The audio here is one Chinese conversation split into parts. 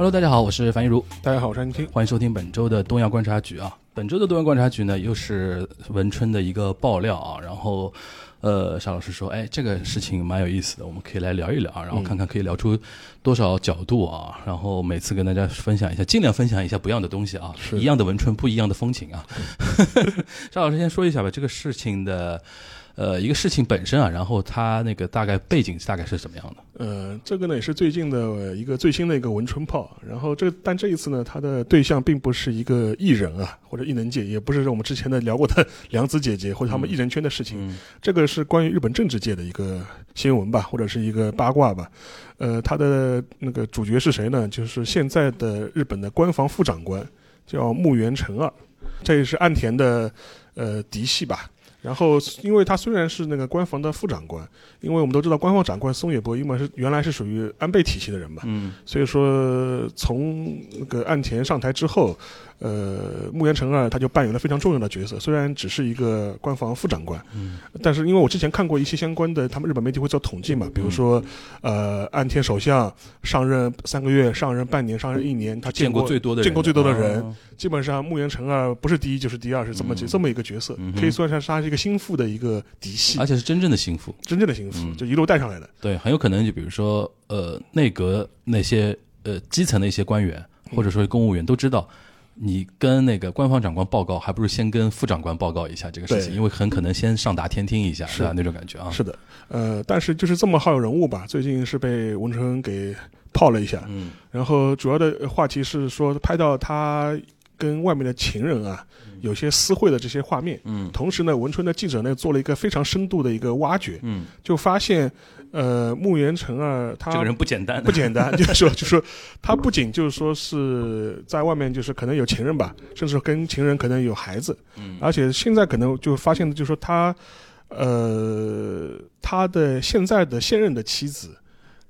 Hello，大家好，我是樊一茹，大家好，我是安青。欢迎收听本周的东亚观察局啊。本周的东亚观察局呢，又是文春的一个爆料啊。然后，呃，沙老师说，哎，这个事情蛮有意思的，我们可以来聊一聊，然后看看可以聊出多少角度啊。然后每次跟大家分享一下，尽量分享一下不一样的东西啊，一样的文春，不一样的风情啊。沙老师先说一下吧，这个事情的。呃，一个事情本身啊，然后它那个大概背景大概是怎么样的？呃，这个呢也是最近的呃一个最新的一个文春炮。然后这但这一次呢，它的对象并不是一个艺人啊，或者艺能界，也不是我们之前的聊过的 梁子姐姐或者他们艺人圈的事情。嗯这个是关于日本政治界的一个新闻吧，或者是一个八卦吧。呃，它的那个主角是谁呢？就是现在的日本的官房副长官，叫木原成二，这也是岸田的呃嫡系吧。然后，因为他虽然是那个官房的副长官，因为我们都知道官方长官松野博一嘛是原来是属于安倍体系的人嘛，嗯。所以说从那个岸田上台之后，呃，木原诚二他就扮演了非常重要的角色，虽然只是一个官房副长官，嗯但是因为我之前看过一些相关的，他们日本媒体会做统计嘛，比如说，呃，岸田首相上任三个月、上任半年、上任一年，他见过过最多的人，见过最多的人，啊基本上木原诚二不是第一就是第二，是这么、嗯这么一个角色，嗯可以算上他是一个心腹的一个嫡系，而且是真正的心腹。真正的心腹，嗯就一路带上来的。对，很有可能就比如说，呃，内阁那些呃基层的一些官员或者说公务员都知道，你跟那个官方长官报告，还不如先跟副长官报告一下这个事情，因为很可能先上达天听一下，是。吧？那种感觉啊。是的，呃，但是就是这么好有人物吧，最近是被文成给泡了一下，嗯。然后主要的话题是说拍到他跟外面的情人啊有些私会的这些画面。嗯。同时呢，文春的记者呢做了一个非常深度的一个挖掘，嗯，就发现，呃，木原成啊他这个人不简单，不简单，就是说，就是说，他不仅就是说是在外面就是可能有情人吧，甚至跟情人可能有孩子，嗯。而且现在可能就发现，就是说他，呃，他的现在的现任的妻子，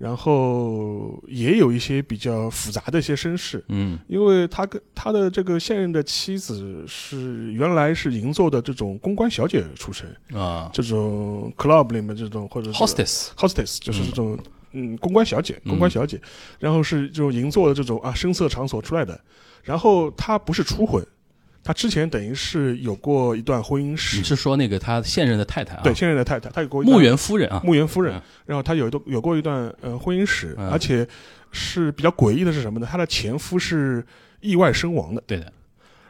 然后也有一些比较复杂的一些身世，嗯。因为他跟他的这个现任的妻子是原来是银座的这种公关小姐出身，啊。这种 club 里面这种或者是，hostess，hostess 就是这种嗯。公关小姐，公关小姐，然后是这种银座的这种啊声色场所出来的，然后他不是初婚，她之前等于是有过一段婚姻你史，是说那个他现任的太太啊？对，现任的太太，他有过一段木原夫人啊，木原夫人嗯，然后他有一段有过一段呃婚姻史，嗯而且是比较诡异的是什么呢？他的前夫是意外身亡的。对的，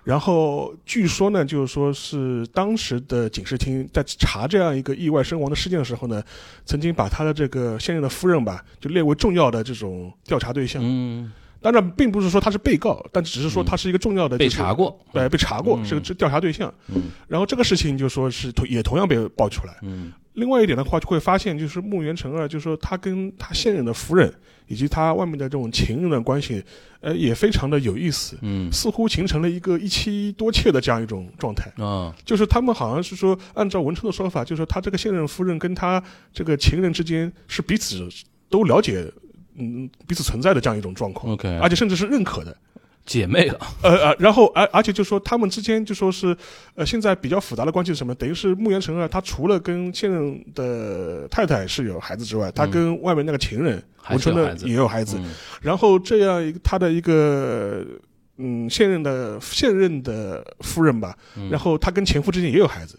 然后据说呢，就是说是当时的警视厅在查这样一个意外身亡的事件的时候呢，曾经把他的这个现任的夫人吧，就列为重要的这种调查对象。嗯，当然，并不是说他是被告，但只是说他是一个重要的、被就是查过，对，被查过，嗯是个调查对象。嗯然后这个事情就说是同也同样被爆出来。嗯另外一点的话，就会发现就是木原成二，就是说他跟他现任的夫人以及他外面的这种情人的关系，呃，也非常的有意思。嗯似乎形成了一个一妻多妾的这样一种状态，啊，就是他们好像是说，按照文春的说法，就是说他这个现任夫人跟他这个情人之间是彼此都了解，嗯，彼此存在的这样一种状况，OK。而且甚至是认可的，姐妹了，呃呃，然后而而且就说他们之间就说是，呃，现在比较复杂的关系是什么？等于是穆言成啊他除了跟现任的太太是有孩子之外，他跟外面那个情人嗯还文春的也有孩子，嗯。然后这样一个他的一个嗯现任的现任的夫人吧，然后他跟前夫之间也有孩子，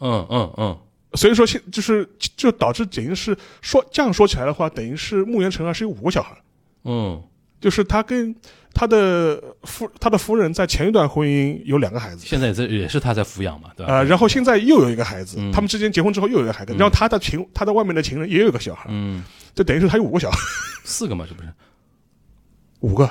嗯嗯嗯，所以说现就是就导致等于是说这样说起来的话，等于是木原成二是有五个小孩，嗯。就是他跟他的夫他的夫人在前一段婚姻有两个孩子。现在也在也是他在抚养嘛，对吧？啊、然后现在又有一个孩子，嗯。他们之间结婚之后又有一个孩子，然后他的情，他的外面的情人也有一个小孩，嗯，就等于是他有五个小孩，四个嘛，是不是？五个，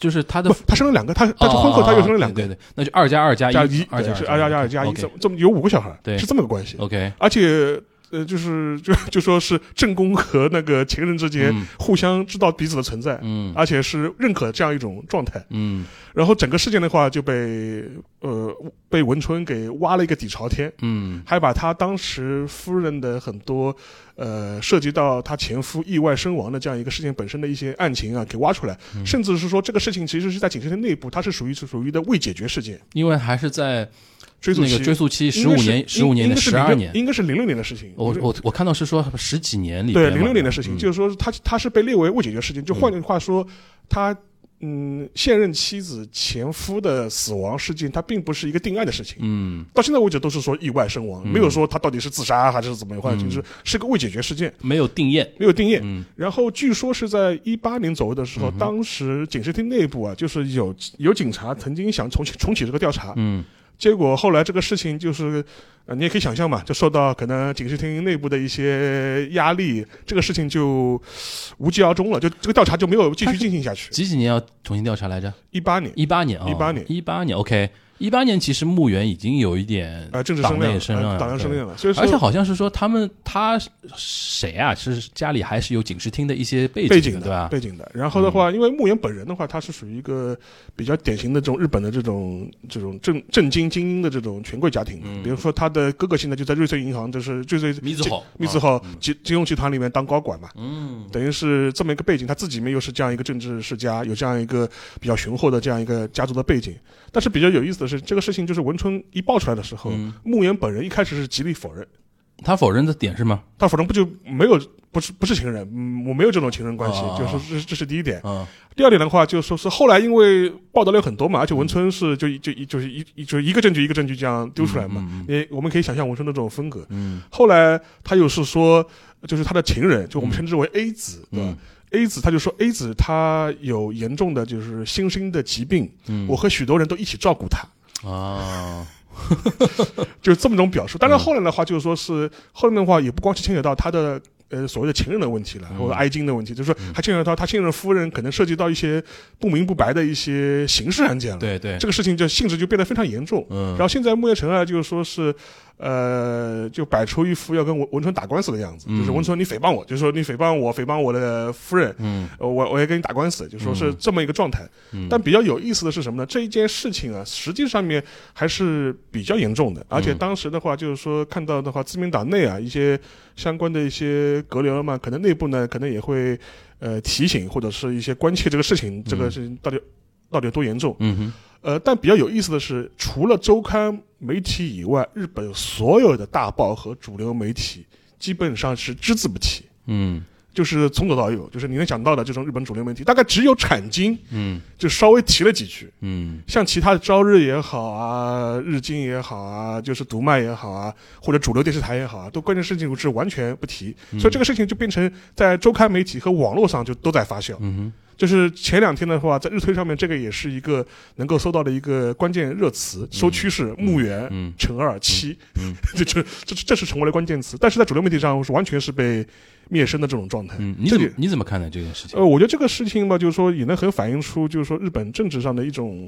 就是他的，他生了两个，他他婚后他又生了两个，对对对，那就二加二加加一，一，二加对是二加二加一这么有五个小孩，对。是这么个关系。OK，而且呃，就是就就说是正宫和那个情人之间嗯互相知道彼此的存在，嗯而且是认可这样一种状态。嗯然后整个事件的话就被呃被文春给挖了一个底朝天，嗯还把他当时夫人的很多呃涉及到他前夫意外身亡的这样一个事件本身的一些案情啊给挖出来，嗯甚至是说这个事情其实是在警视厅内部，它是属于是属于的未解决事件，因为还是在那追诉期个追诉期十五年，十五年的应该是十二年。应该是零六年的事情。我我我看到是说十几年里对零六年的事情，嗯就是说他他是被列为未解决事件，就换句话说，他嗯现任妻子前夫的死亡事件，它并不是一个定案的事情。嗯到现在为止都是说意外身亡，没有说他到底是自杀还是怎么样，或者嗯就是是个未解决事件，没有定验。没有定验。嗯然后据说是在一八年左右的时候，当时警视厅内部啊，就是有有警察曾经想重启重启这个调查，嗯结果后来这个事情就是，呃，你也可以想象嘛，就受到可能警视厅内部的一些压力，这个事情就无疾而终了，就这个调查就没有继续进行下去。几几年要重新调查来着？一八年，一八年啊，一八年一八年。OK，一八年其实墓园已经有一点呃，政治党声量，内声量了，而且好像是说他们他谁啊？是家里还是有警视厅的一些背背景景的，对吧？背景的。然后的话，因为牧原本人的话，他是属于一个比较典型的这种日本的这种这种正正经精英的这种权贵家庭。嗯比如说他的哥哥现在就在瑞穗银行，就是瑞穗密字号密字号金金融集团里面当高管嘛。嗯等于是这么一个背景，他自己面又是这样一个政治世家，有这样一个比较雄厚的这样一个家族的背景。但是比较有意思的是，这个事情就是文春一爆出来的时候，嗯。牧原本人一开始是极力否认，他否认的点是吗？他否认不就没有不是不是情人，嗯，我没有这种情人关系，哦就是这是这是第一点。嗯。第二点的话，就说是后来因为报道量很多嘛，而且文春是就就一就是一一就是一个证据一个证据这样丢出来嘛，嗯。你我们可以想象文春的这种风格。嗯。后来他又是说，就是他的情人，就我们称之为 A 子，对吧？嗯？A 子他就说 A 子他有严重的就是心身的疾病，嗯我和许多人都一起照顾他，啊 就是这么种表述。当然后来的话，就是说是后面的话也不光是牵扯到他的。呃，所谓的情人的问题了，嗯或者哀金的问题，就是说他牵扯到他现任夫人可能涉及到一些不明不白的一些刑事案件了。对对这个事情就性质就变得非常严重。嗯然后现在木叶城啊，就是说是，呃，就摆出一副要跟文文春打官司的样子，嗯就是文春你诽谤我，就是说你诽谤我，诽谤我的夫人，嗯呃我我也跟你打官司，就说是这么一个状态。嗯但比较有意思的是什么呢？这一件事情啊，实际上面还是比较严重的，而嗯且当时的话，就是说看到的话，自民党内啊一些相关的一些阁僚嘛，可能内部呢可能也会呃提醒或者是一些关切这个事情，这个事情到底到底有多严重。嗯哼。呃，但比较有意思的是，除了周刊媒体以外，日本所有的大报和主流媒体基本上是只字不提，嗯就是从左到右，就是你能想到的这种日本主流媒体，大概只有产经嗯。就稍微提了几句。嗯。像其他的朝日也好啊，日经也好啊，就是读卖也好啊，或者主流电视台也好啊，都关键事情是完全不提，所以这个事情就变成在周刊媒体和网络上就都在发酵。嗯哼就是前两天的话，在日推上面，这个也是一个能够搜到的一个关键热词，搜趋势墓园、嗯乘二七，嗯这这这这是成为了关键词。但是在主流媒体上是完全是被灭声的这种状态。嗯，你怎么你怎么看待这件事情？呃，我觉得这个事情吧，就是说也能很反映出，就是说日本政治上的一种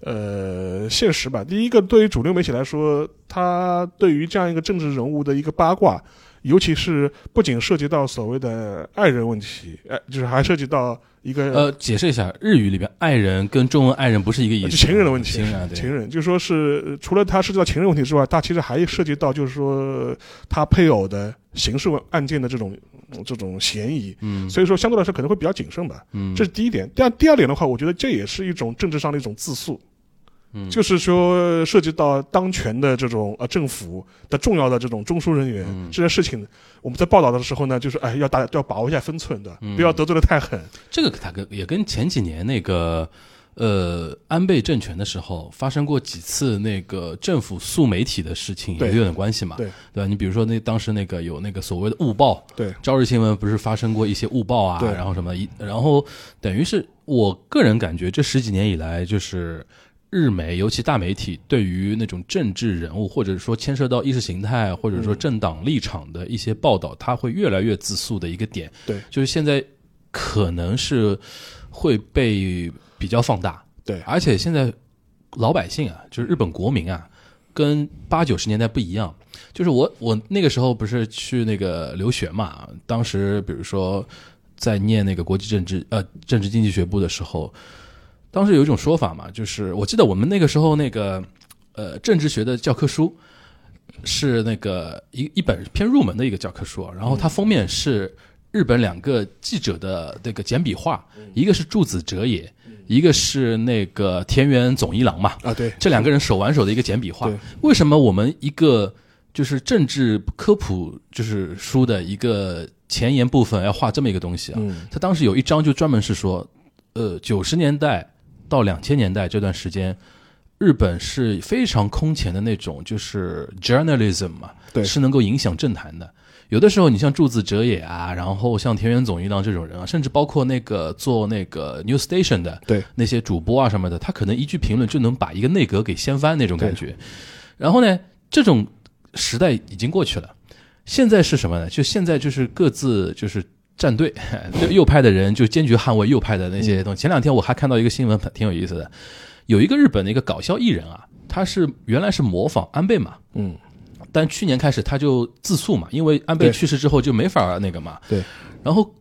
呃现实吧。第一个，对于主流媒体来说，他对于这样一个政治人物的一个八卦，尤其是不仅涉及到所谓的爱人问题，呃，就是还涉及到一个呃，解释一下，日语里边“爱人”跟中文“爱人”不是一个意就思，情人的问题，情人啊，情人，就说是呃除了他涉及到情人问题之外，他其实还涉及到就是说他配偶的刑事案件的这种这种嫌疑，嗯所以说相对来说可能会比较谨慎吧。嗯，这是第一点。第二第二点的话，我觉得这也是一种政治上的一种自诉。嗯就是说，涉及到当权的这种呃政府的重要的这种中枢人员、嗯这件事情，我们在报道的时候呢，就是哎要大要把握一下分寸的，嗯不要得罪的太狠。这个它跟也跟前几年那个呃安倍政权的时候发生过几次那个政府诉媒体的事情也有点关系嘛，对对吧？你比如说那当时那个有那个所谓的误报，对朝日新闻不是发生过一些误报啊，对然后什么一，然后等于是我个人感觉这十几年以来就是。日媒，尤其大媒体，对于那种政治人物，或者说牵涉到意识形态，或者说嗯政党立场的一些报道，它会越来越自诉的一个点。对就是现在可能是会被比较放大，对而且现在老百姓啊，就是日本国民啊，跟八九十年代不一样。就是我我那个时候不是去那个留学嘛，当时比如说在念那个国际政治呃政治经济学部的时候，当时有一种说法嘛，就是我记得我们那个时候那个呃政治学的教科书是那个一一本偏入门的一个教科书，然后它封面是日本两个记者的那个简笔画，一个是柱子哲也，一个是那个田园总一郎嘛，啊，对，这两个人手挽手的一个简笔画。为什么我们一个就是政治科普就是书的一个前言部分要画这么一个东西啊？嗯他当时有一章就专门是说，呃，九十年代到两千年代这段时间，日本是非常空前的那种就是 journalism 嘛，对是能够影响政坛的。有的时候，你像柱子哲也啊，然后像田园总一郎这种人啊，甚至包括那个做那个 news station 的，对那些主播啊什么的，他可能一句评论就能把一个内阁给掀翻那种感觉。然后呢，这种时代已经过去了，现在是什么呢？就现在就是各自就是站队，就右派的人就坚决捍卫右派的那些东西。前两天我还看到一个新闻，挺有意思的，有一个日本的一个搞笑艺人啊，他是原来是模仿安倍嘛，嗯，但去年开始他就自诉嘛，因为安倍去世之后就没法那个嘛。对。然后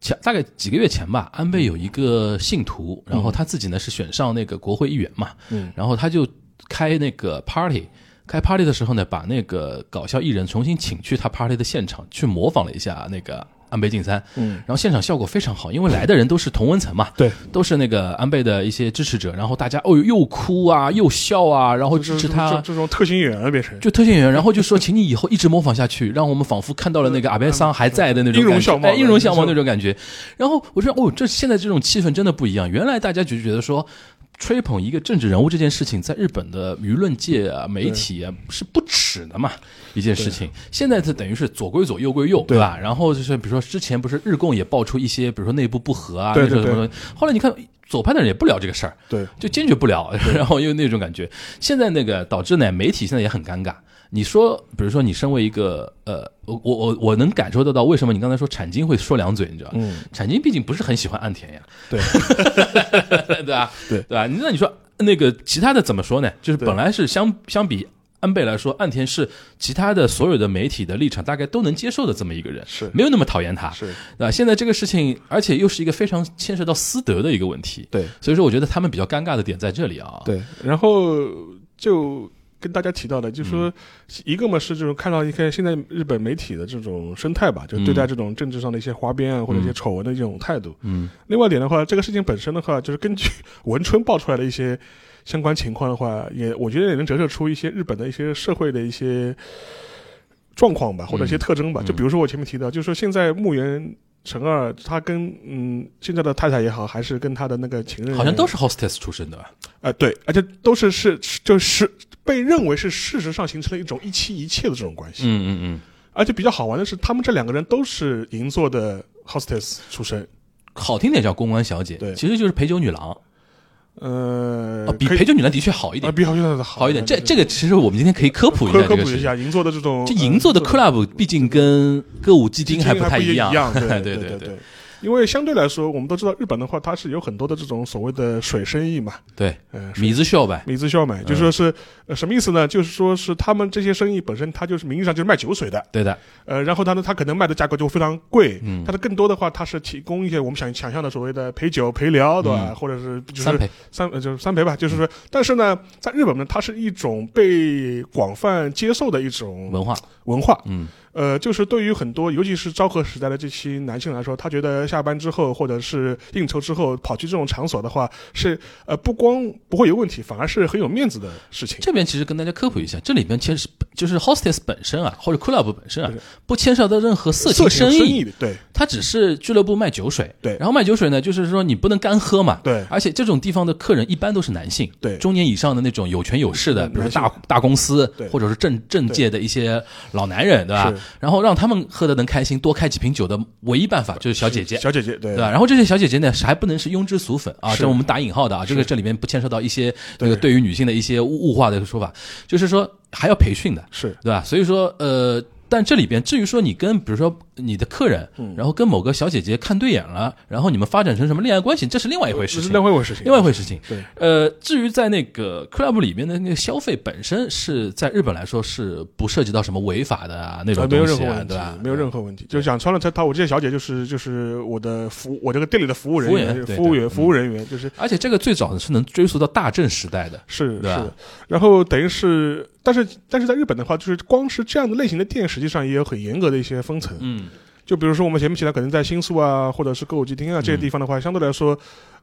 前大概几个月前吧，安倍有一个信徒，然后他自己呢是选上那个国会议员嘛，嗯，然后他就开那个 party。开 party 的时候呢，把那个搞笑艺人重新请去他 party 的现场，去模仿了一下那个安倍晋三，嗯，然后现场效果非常好，因为来的人都是同温层嘛，对，都是那个安倍的一些支持者，然后大家哦又哭啊又笑啊，然后支持他，这这种特型演员了变成，就特型演员，然后就说，请你以后一直模仿下去，让我们仿佛看到了那个阿倍桑还在的那种感觉。音容笑貌哎音容笑貌那种感觉。然后我说，哦，这现在这种气氛真的不一样。原来大家就觉得说，吹捧一个政治人物这件事情，在日本的舆论界啊、媒体啊是不耻的嘛一件事情。现在它等于是左归左，右归右，对吧？然后就是比如说之前不是日共也爆出一些，比如说内部不和啊，什么东西。后来你看左派的人也不聊这个事儿，对，就坚决不聊，然后又那种感觉。现在那个导致呢，媒体现在也很尴尬。你说，比如说你身为一个呃，我我我我能感受得到为什么你刚才说产经会说两嘴，你知道吧？嗯，产经毕竟不是很喜欢岸田呀，对，对吧？对对吧？那你说那个其他的怎么说呢？就是本来是相相比安倍来说，岸田是其他的所有的媒体的立场大概都能接受的这么一个人，是没有那么讨厌他，是，对吧？现在这个事情，而且又是一个非常牵涉到私德的一个问题，对所以说我觉得他们比较尴尬的点在这里啊。对，然后就跟大家提到的，就是嗯。说一个嘛是这种看到一些现在日本媒体的这种生态吧，就对待这种政治上的一些花边啊或者一些丑闻的这种态度。嗯。另外一点的话，这个事情本身的话，就是根据文春爆出来的一些相关情况的话，也我觉得也能折射出一些日本的一些社会的一些状况吧，或者一些特征吧。嗯就比如说我前面提到，就是说现在木原成二他跟嗯现在的太太也好，还是跟他的那个情人，好像都是 hostess 出身的吧？啊、对，而且都是是就是被认为是事实上形成了一种一妻一妾的这种关系。嗯嗯嗯，而且比较好玩的是，他们这两个人都是银座的 hostess 出身，好听点叫公关小姐，对其实就是陪酒女郎。呃，哦，比陪酒女郎的确好一啊，点，比陪酒女郎好一点。这这个其实我们今天可以科普一下。科普一下银座的这种，这银座的呃 club 毕竟跟歌舞伎町还不太一样，对 对对对因为相对来说，我们都知道日本的话，它是有很多的这种所谓的水生意嘛，对，呃，米字秀呗，米字销买，就说是、呃什么意思呢？就是说是他们这些生意本身，它就是名义上就是卖酒水的，对的，呃，然后它呢，它可能卖的价格就非常贵，嗯它的更多的话，它是提供一些我们想想象的所谓的陪酒陪聊，对吧？嗯或者是就是三陪，三呃就是三陪吧，就是说，但是呢，在日本呢，它是一种被广泛接受的一种文化，文化，嗯呃，就是对于很多，尤其是昭和时代的这些男性来说，他觉得下班之后或者是应酬之后跑去这种场所的话，是呃不光不会有问题，反而是很有面子的事情。这边其实跟大家科普一下，这里边其实就是 hostess 本身啊，或者 club 本身啊，不牵涉到任何色色情生意，情生意，对它只是俱乐部卖酒水。对然后卖酒水呢，就是说你不能干喝嘛。对而且这种地方的客人一般都是男性，对中年以上的那种有权有势的，嗯比如说大大公司对或者是政政界的一些老男人，对吧？然后让他们喝的能开心，多开几瓶酒的唯一办法就是小姐姐。小姐姐，对对吧？然后这些小姐姐呢，是还不能是庸脂俗粉啊，这我们打引号的啊，这个这里面不牵涉到一些那个对于女性的一些物物化的说法，就是说还要培训的，是对吧？所以说，呃，但这里边至于说你跟比如说你的客人，嗯然后跟某个小姐姐看对眼了，然后你们发展成什么恋爱关系，这是另外一回事这是情。另外一回事情，另外一回事情。对，呃，至于在那个 club 里面的那个消费本身是在日本来说是不涉及到什么违法的啊那种呃没有东西啊，任何问题对吧？，没有任何问题。就想穿了，他他我这些小姐就是就是我的服我这个店里的服务人员，服务员服务人员，就是而且这个最早的是能追溯到大正时代的，是是的。然后等于是，但是但是在日本的话，就是光是这样的类型的店，实际上也有很严格的一些分层。嗯，就比如说我们前面提到，可能在新宿啊，或者是歌舞伎町啊这些地方的话，相对来说，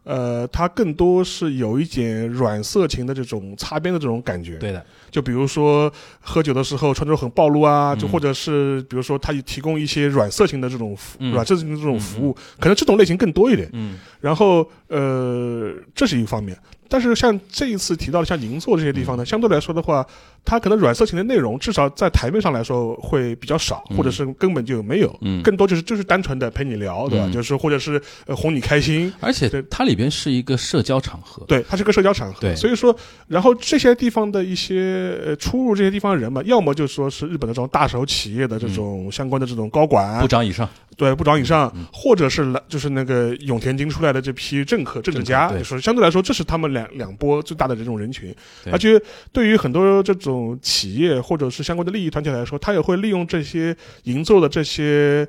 呃，它更多是有一点软色情的这种擦边的这种感觉。对的，就比如说喝酒的时候穿着很暴露啊，嗯。就或者是比如说他提供一些软色情的这种服、嗯。软色情的这种服务，可能这种类型更多一点。嗯。然后呃，这是一个方面。但是像这一次提到的像银座这些地方呢，相对来说的话，它可能软色情的内容至少在台面上来说会比较少，嗯。或者是根本就没有。嗯，更多就是就是单纯的陪你聊，对吧？嗯。就是或者是呃哄你开心，而且对。它里边是一个社交场合，对，它是个社交场合，对。所以说，然后这些地方的一些呃出入这些地方的人嘛，要么就说是日本的这种大手企业的这种相关的这种高管，部长以上，对部长以上，嗯或者是来就是那个永田京出来的这批政客、政治家，就是相对来说，这是他们两两波最大的这种人群。对。而且对于很多这种企业或者是相关的利益团体来说，他也会利用这些营造的这些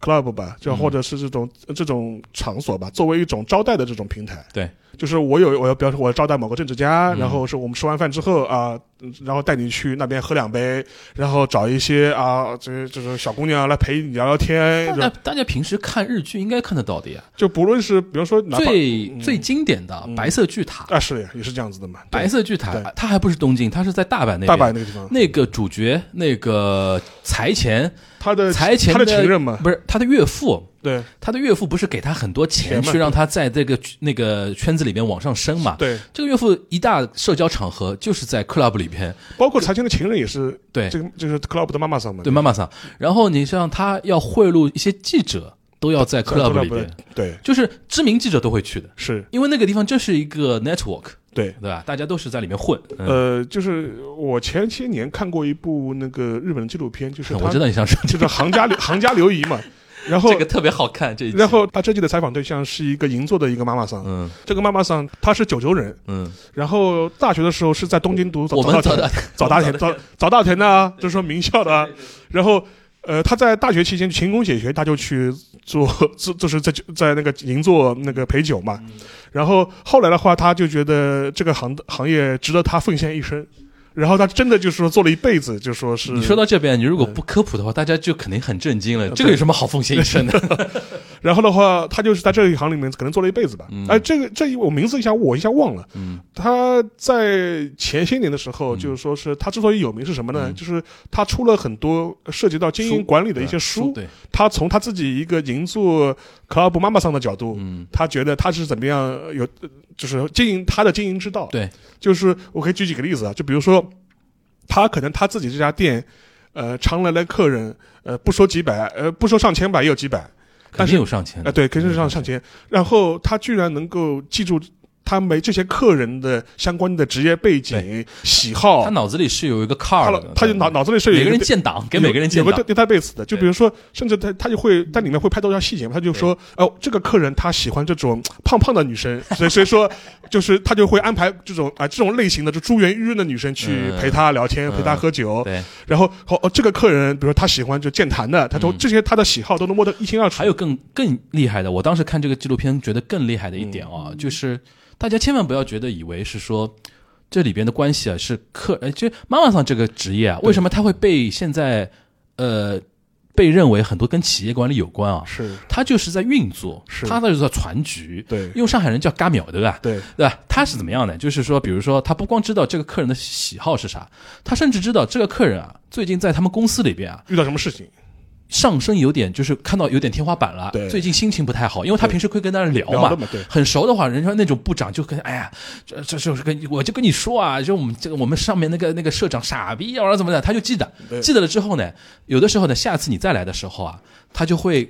club 吧，就嗯或者是这种、这种场所吧，作为一种招待的这种平台。对，就是我有我要，比如说我要招待某个政治家，嗯然后是我们吃完饭之后啊、嗯然后带你去那边喝两杯，然后找一些啊，这这种小姑娘来陪你聊聊天，大就家大家平时看日剧应该看得到的呀。就不论是比如说最最经典的嗯白色巨塔，啊是的呀，也是这样子的嘛，白色巨塔对，它还不是东京，它是在大阪那边。大阪那个地方，那个主角那个财前他的财前他的情人嘛，不是他的岳父，对。他的岳父不是给他很多钱去让他在这个那个圈子里面往上升嘛？对，这个岳父一大社交场合就是在 club 里边，包括财前的情人也是对。这个就是 club 的妈妈桑嘛，对妈妈桑。然后你像他要贿赂一些记者，都要在在 club 里边，对。就是知名记者都会去的，是，因为那个地方就是一个 network，对。对吧？大家都是在里面混。嗯、呃，就是我前些年看过一部那个日本的纪录片，就是 我知道你想说就是行家 行家流仪嘛，然后这个特别好看，这一然后他这季的采访对象是一个银座的一个妈妈桑，嗯。这个妈妈桑她是九州人，嗯，然后大学的时候是在东京读早我们早大早的早大田早早大田的啊，就是说名校的。啊，然后。呃，他在大学期间勤工俭学，他就去做，做就是在在那个银座那个陪酒嘛。然后后来的话，他就觉得这个行行业值得他奉献一生。然后他真的就是说做了一辈子，就说是你说到这边，你如果不科普的话，大家就肯定很震惊了。这个有什么好奉献一生的？然后的话，他就是在这一行里面可能做了一辈子吧。嗯哎、这个这一我名字一下我一下忘了。嗯他在前些年的时候，嗯就是说是他之所以有名是什么呢？嗯就是他出了很多涉及到经营管理的一些书。对，他从他自己一个银座 club 妈妈桑的角度，嗯他觉得他是怎么样有，呃就是经营他的经营之道。对，就是我可以举几个例子啊，就比如说，他可能他自己这家店，呃，常来的客人，呃，不说几百，呃，不说上千吧，也有几百。肯但是定有上千啊、。对，肯定是上上千。然后他居然能够记住他没这些客人的相关的职业背景、喜好。他，脑子里是有一个他 card 的，他就脑脑子里是有每个人建档，给每个人建档。有个。database 的，就比如说，甚至他他就会在里面会拍到一些细节嘛，他就说，哦，这个客人他喜欢这种胖胖的女生，所以所以说，就是他就会安排这种啊、这种类型的，就珠圆玉润的女生去嗯。陪他聊天，嗯。陪他喝酒，对，然后哦哦，这个客人，比如说他喜欢就健谈的，他都、嗯。这些他的喜好都能摸得一清二楚。还有更更厉害的，我当时看这个纪录片觉得更厉害的一点嗯。啊，就是大家千万不要觉得以为是说这里边的关系啊是客，哎，就妈妈桑这个职业啊，为什么他会被现在呃被认为很多跟企业管理有关啊？是，他就是在运作，是他就是在传局。对用上海人叫“嘎秒”对吧？对对吧？他是怎么样呢？就是说，比如说，他不光知道这个客人的喜好是啥，他甚至知道这个客人啊，最近在他们公司里边啊，遇到什么事情，上升有点就是看到有点天花板了，对。最近心情不太好，因为他平时会跟大家聊嘛对。很熟的话，人家那种部长就跟哎呀，这这就是跟我就跟你说啊，就我们这个我们上面那个那个社长傻逼啊，怎么的，他就记得，记得了之后呢，有的时候呢，下次你再来的时候啊，他就会。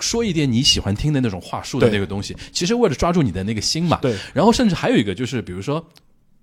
说一点你喜欢听的那种话术的那个东西，其实为了抓住你的那个心嘛。对。然后甚至还有一个就是，比如说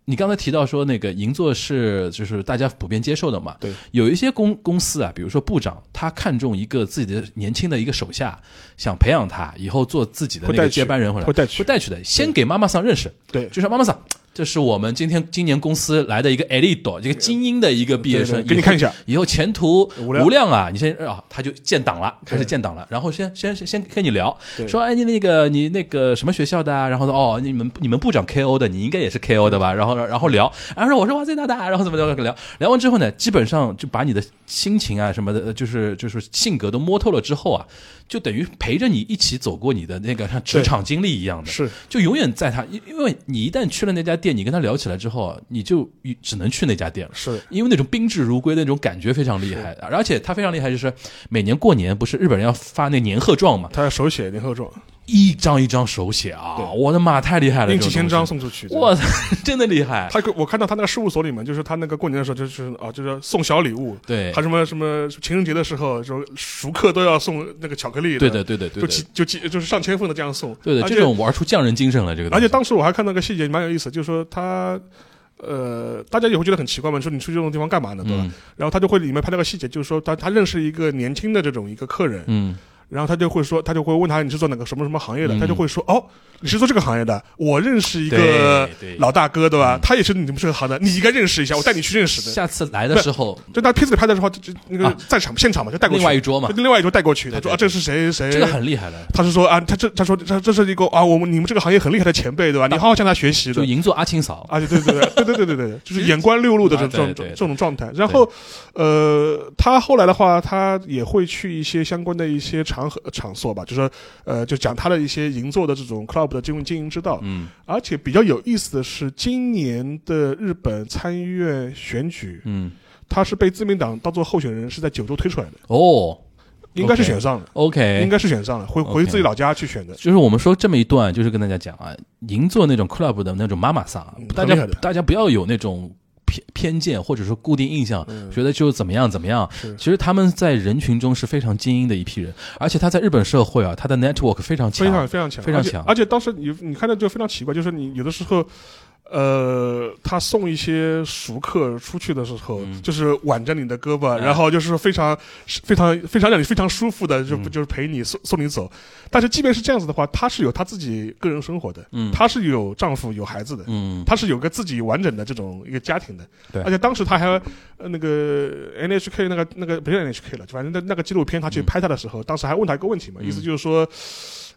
你刚才提到说那个银座是就是大家普遍接受的嘛？对，有一些公公司啊，比如说部长，他看中一个自己的年轻的一个手下，想培养他以后做自己的那个接班人回来，会带去会带去的。先给妈妈桑认识，对就是妈妈桑。这是我们今天今年公司来的一个 elite，这个精英的一个毕业生，给你看一下，以后前途无量。啊！你先啊，他就建档了，开始建档了，然后先先先先跟你聊，说哎你那个你那个什么学校的啊？然后说哦你们你们部长 KO 的，你应该也是 KO 的吧？然后然后聊，然后说我是哇塞大大，然后怎么聊聊。聊完之后呢，基本上就把你的心情啊什么的，呃就是就是性格都摸透了之后啊，就等于陪着你一起走过你的那个像职场经历一样的，是。就永远在他，因因为你一旦去了那家店，你跟他聊起来之后啊，你就只能去那家店了。是。因为那种宾至如归的那种感觉非常厉害，而且他非常厉害，就是每年过年不是日本人要发那年贺状嘛，他要手写年贺状，一张一张手写啊，我的妈，太厉害了，印几千张送出去。西，哇塞，真的厉害，他我看到他那个事务所里面，就是他那个过年的时候，就是啊，就是送小礼物，对。还，什么什么情人节的时候，就熟客都要送那个巧克力，对的，，对的，对就的，几就几就是上千份的这样送，对的，而且这种玩出匠人精神了，这个，而且当时我还看到个细节蛮有意思，就是说他。呃，大家也会觉得很奇怪嘛，说你去这种地方干嘛呢，对吧？嗯。然后他就会里面拍到个细节，就是说他他认识一个年轻的这种一个客人，嗯然后他就会说，他就会问他你是做哪个什么什么行业的，嗯他就会说哦，你是做这个行业的，我认识一个老大哥，对吧？嗯他也是你们这个行的，你应该认识一下，我带你去认识的。下次来的时候，就他片子里拍的时候，就就那个啊在场现场嘛，就带过去，另外一桌嘛就，另外一桌带过去。他说啊，这是谁谁？这个很厉害的，他是说啊，他这他说这这是一个啊，我们你们这个行业很厉害的前辈，对吧？你好好向他学习的。就银座阿青嫂，啊，对对对对对对对就是眼观六路的这种这种这种状态。然后，呃，他后来的话，他也会去一些相关的一些场合场所吧，就说呃，就讲他的一些银座的这种 club 的经营经营之道。嗯而且比较有意思的是，今年的日本参议院选举，嗯，他是被自民党当做候选人，是在九州推出来的，哦应该是选上了。，OK，应该是选上了，回回自己老家去选的。就是我们说这么一段，就是跟大家讲啊，银座那种 club 的那种妈妈桑大家大家不要有那种偏偏见或者说固定印象，嗯觉得就怎么样怎么样。其实他们在人群中是非常精英的一批人，而且他在日本社会啊，他的 network 非常强，非常非常强，非常强而且而且当时你你看到就非常奇怪，就是你有的时候。呃，他送一些熟客出去的时候，嗯。就是挽着你的胳膊，哎。然后就是非常、非常、非常让你非常舒服的，就、嗯。就是陪你送送你走。但是即便是这样子的话，他是有他自己个人生活的，嗯。他是有丈夫有孩子的，嗯，他是有个自己完整的这种一个家庭的，对。而且当时他还呃那个 NHK 那个那个不是 NHK 了，反正那那个纪录片他去嗯。拍他的时候，当时还问他一个问题嘛，嗯。意思就是说。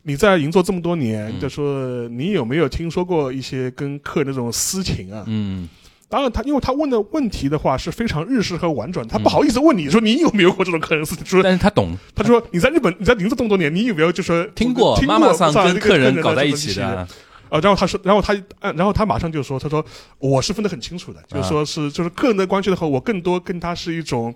你在银座这么多年，嗯。就说你有没有听说过一些跟客人的这种私情啊？嗯。当然他，因为他问的问题的话是非常日式和婉转，他嗯。不好意思问你说你有没有过这种客人私情，说但是他懂，他说你在日本你在银座这么多年，你有没有就说听过听妈妈桑跟客人搞在一起的，啊，然后他说，然后他，啊然后他马上就说，他说我是分得很清楚的，就是说是就是个人的关系的话，我更多跟他是一种，